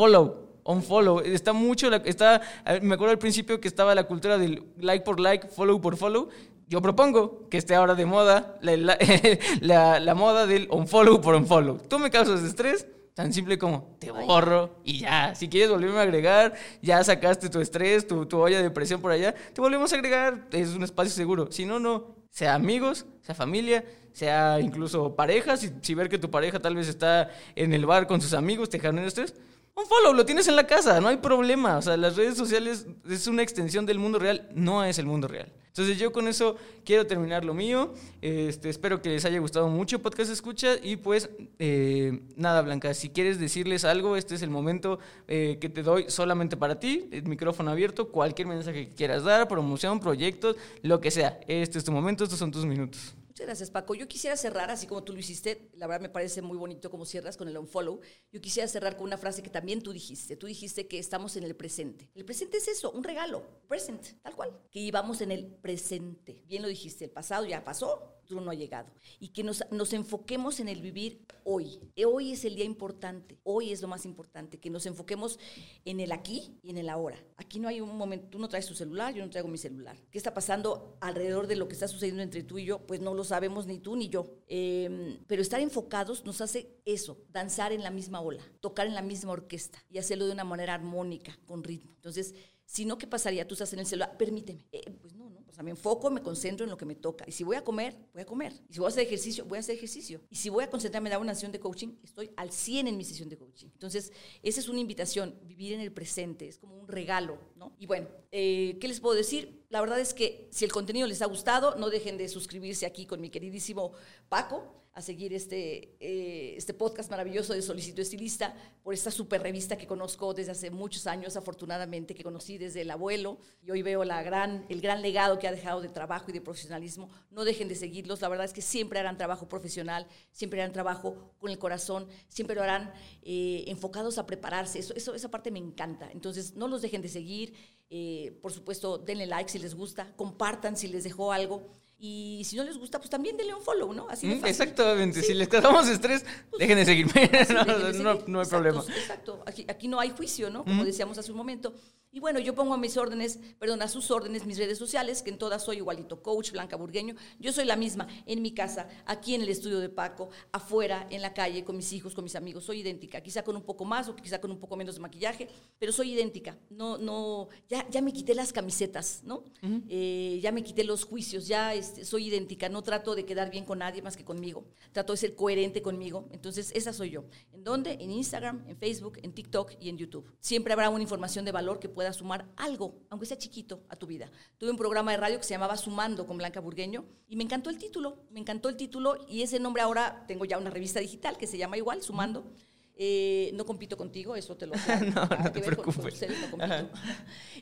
Un follow. Está mucho, la- está, eh, me acuerdo al principio que estaba la cultura del like por like, follow por follow. Yo propongo que esté ahora de moda la, la- (laughs) la- la moda del unfollow por unfollow. Tú me causas estrés, tan simple como te borro y ya. Si quieres volverme a agregar, ya sacaste tu estrés, tu, tu olla de presión por allá, te volvemos a agregar. Es un espacio seguro. Si no, no. Sea amigos, sea familia, sea incluso pareja. Si, si ver que tu pareja tal vez está en el bar con sus amigos, te genera estrés. Un follow, lo tienes en la casa, no hay problema. O sea, las redes sociales es una extensión del mundo real, no es el mundo real. Entonces yo con eso quiero terminar lo mío. Este, espero que les haya gustado mucho podcast escucha y pues eh, nada Blanca, si quieres decirles algo, este es el momento eh, que te doy solamente para ti, el micrófono abierto, cualquier mensaje que quieras dar, promoción, proyectos, lo que sea. Este es tu momento, estos son tus minutos. Muchas gracias, Paco. Yo quisiera cerrar, así como tú lo hiciste, la verdad me parece muy bonito como cierras con el unfollow. Yo quisiera cerrar con una frase que también tú dijiste. Tú dijiste que estamos en el presente. El presente es eso, un regalo, present, tal cual. Que íbamos en el presente. Bien lo dijiste, el pasado ya pasó, tú no ha llegado. Y que nos, nos enfoquemos en el vivir hoy. Hoy es el día importante, hoy es lo más importante, que nos enfoquemos en el aquí y en el ahora. Aquí no hay un momento, tú no traes tu celular, yo no traigo mi celular. ¿Qué está pasando alrededor de lo que está sucediendo entre tú y yo? Pues no lo sabemos ni tú ni yo. Eh, pero estar enfocados nos hace eso, danzar en la misma ola, tocar en la misma orquesta y hacerlo de una manera armónica, con ritmo. Entonces, si no, ¿qué pasaría? Tú estás en el celular, permíteme. Eh, pues sea, me enfoco, me concentro en lo que me toca. Y si voy a comer, voy a comer. Y si voy a hacer ejercicio, voy a hacer ejercicio. Y si voy a concentrarme en una sesión de coaching, estoy al 100 en mi sesión de coaching. Entonces, esa es una invitación, vivir en el presente, es como un regalo, ¿no? Y bueno, eh, ¿qué les puedo decir? La verdad es que si el contenido les ha gustado, no dejen de suscribirse aquí con mi queridísimo Paco a seguir este, eh, este podcast maravilloso de Solicito Estilista por esta super revista que conozco desde hace muchos años, afortunadamente, que conocí desde el abuelo y hoy veo la gran, el gran legado que ha dejado de trabajo y de profesionalismo. No dejen de seguirlos, la verdad es que siempre harán trabajo profesional, siempre harán trabajo con el corazón, siempre lo harán eh, enfocados a prepararse. Eso, eso, esa parte me encanta. Entonces, no los dejen de seguir. Eh, por supuesto, denle like si les gusta, compartan si les dejó algo. Y si no les gusta, pues también denle un follow, ¿no? Así de fácil. Exactamente, Sí. si les causamos estrés, dejen de seguirme. Sí, (laughs) no, no- seguir. no hay Exacto, problema. Exacto, aquí, aquí no hay juicio, ¿no? Como decíamos hace un momento. Y bueno, yo pongo a mis órdenes, perdón, a sus órdenes mis redes sociales, que en todas soy igualito, coach Blanca Burgueño. Yo soy la misma en mi casa, aquí en el estudio de Paco, afuera, en la calle, con mis hijos, con mis amigos. Soy idéntica, quizá con un poco más o quizá con un poco menos de maquillaje, pero soy idéntica. No, no, ya, ya me quité las camisetas, ¿no? Eh, ya me quité los juicios, ya este, soy idéntica. No trato de quedar bien con nadie más que conmigo. Trato de ser coherente conmigo. Entonces, esa soy yo. ¿En dónde? En Instagram, en Facebook, en TikTok y en YouTube. Siempre habrá una información de valor que pueda sumar algo, aunque sea chiquito, a tu vida. Tuve un programa de radio que se llamaba Sumando con Blanca Burgueño y me encantó el título, me encantó el título y ese nombre ahora tengo ya una revista digital que se llama igual, Sumando. Eh, no compito contigo, eso te lo (laughs) No, no te preocupes.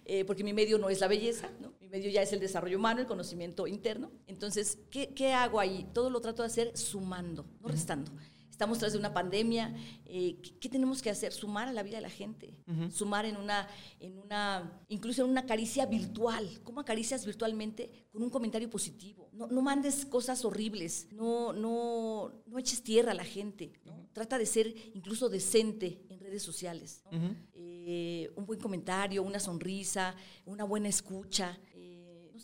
Eh, porque mi medio no es la belleza, ¿no? Medio ya es el desarrollo humano, el conocimiento interno. Entonces, ¿qué, qué hago ahí? Todo lo trato de hacer sumando, no restando. Estamos tras de una pandemia. Eh, ¿qué, tenemos que hacer? Sumar a la vida de la gente. Sumar en una, en una, incluso en una caricia virtual. ¿Cómo acaricias virtualmente? Con un comentario positivo. No, no mandes cosas horribles. No, no, no eches tierra a la gente. Trata de ser incluso decente en redes sociales. Eh, un buen comentario, una sonrisa, una buena escucha.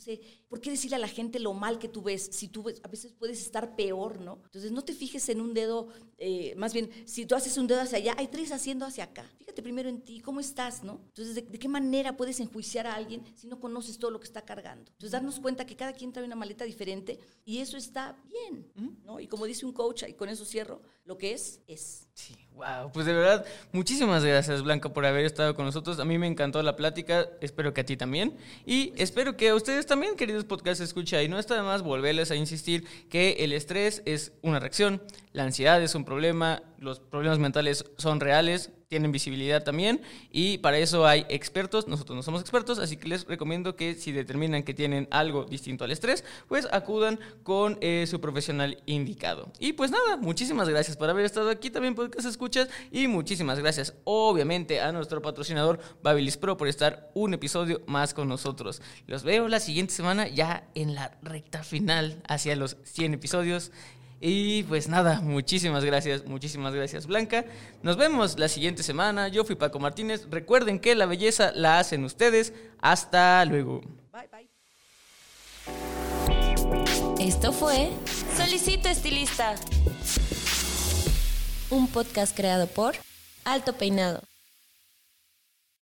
Eh, no sé, ¿Por qué decirle a la gente lo mal que tú ves? Si tú ves, a veces puedes estar peor, ¿no? Entonces no te fijes en un dedo, eh, más bien, si tú haces un dedo hacia allá, hay tres haciendo hacia acá. Fíjate primero en ti, ¿cómo estás, no? Entonces, ¿de, qué manera puedes enjuiciar a alguien si no conoces todo lo que está cargando? Entonces, darnos cuenta que cada quien trae una maleta diferente y eso está bien, ¿no? Y como dice un coach, y con eso cierro, lo que es, es. Sí, wow. Pues de verdad, muchísimas gracias, Blanca, por haber estado con nosotros. A mí me encantó la plática, espero que a ti también. Y espero que a ustedes también, queridos podcast escucha y no está de más volverles a insistir que el estrés es una reacción, la ansiedad es un problema, los problemas mentales son reales, tienen visibilidad también y para eso hay expertos, nosotros no somos expertos, así que les recomiendo que si determinan que tienen algo distinto al estrés, pues acudan con eh, su profesional indicado. Y pues nada, muchísimas gracias por haber estado aquí también podcast escuchas y muchísimas gracias obviamente a nuestro patrocinador Babilis Pro por estar un episodio más con nosotros. Los veo la siguiente semana ya en la recta final hacia los 100 episodios. Y pues nada, muchísimas gracias, muchísimas gracias Blanca. Nos vemos la siguiente semana. Yo fui Paco Martínez. Recuerden que la belleza la hacen ustedes. Hasta luego. Bye, bye. Esto fue Solicito Estilista. Un podcast creado por Alto Peinado.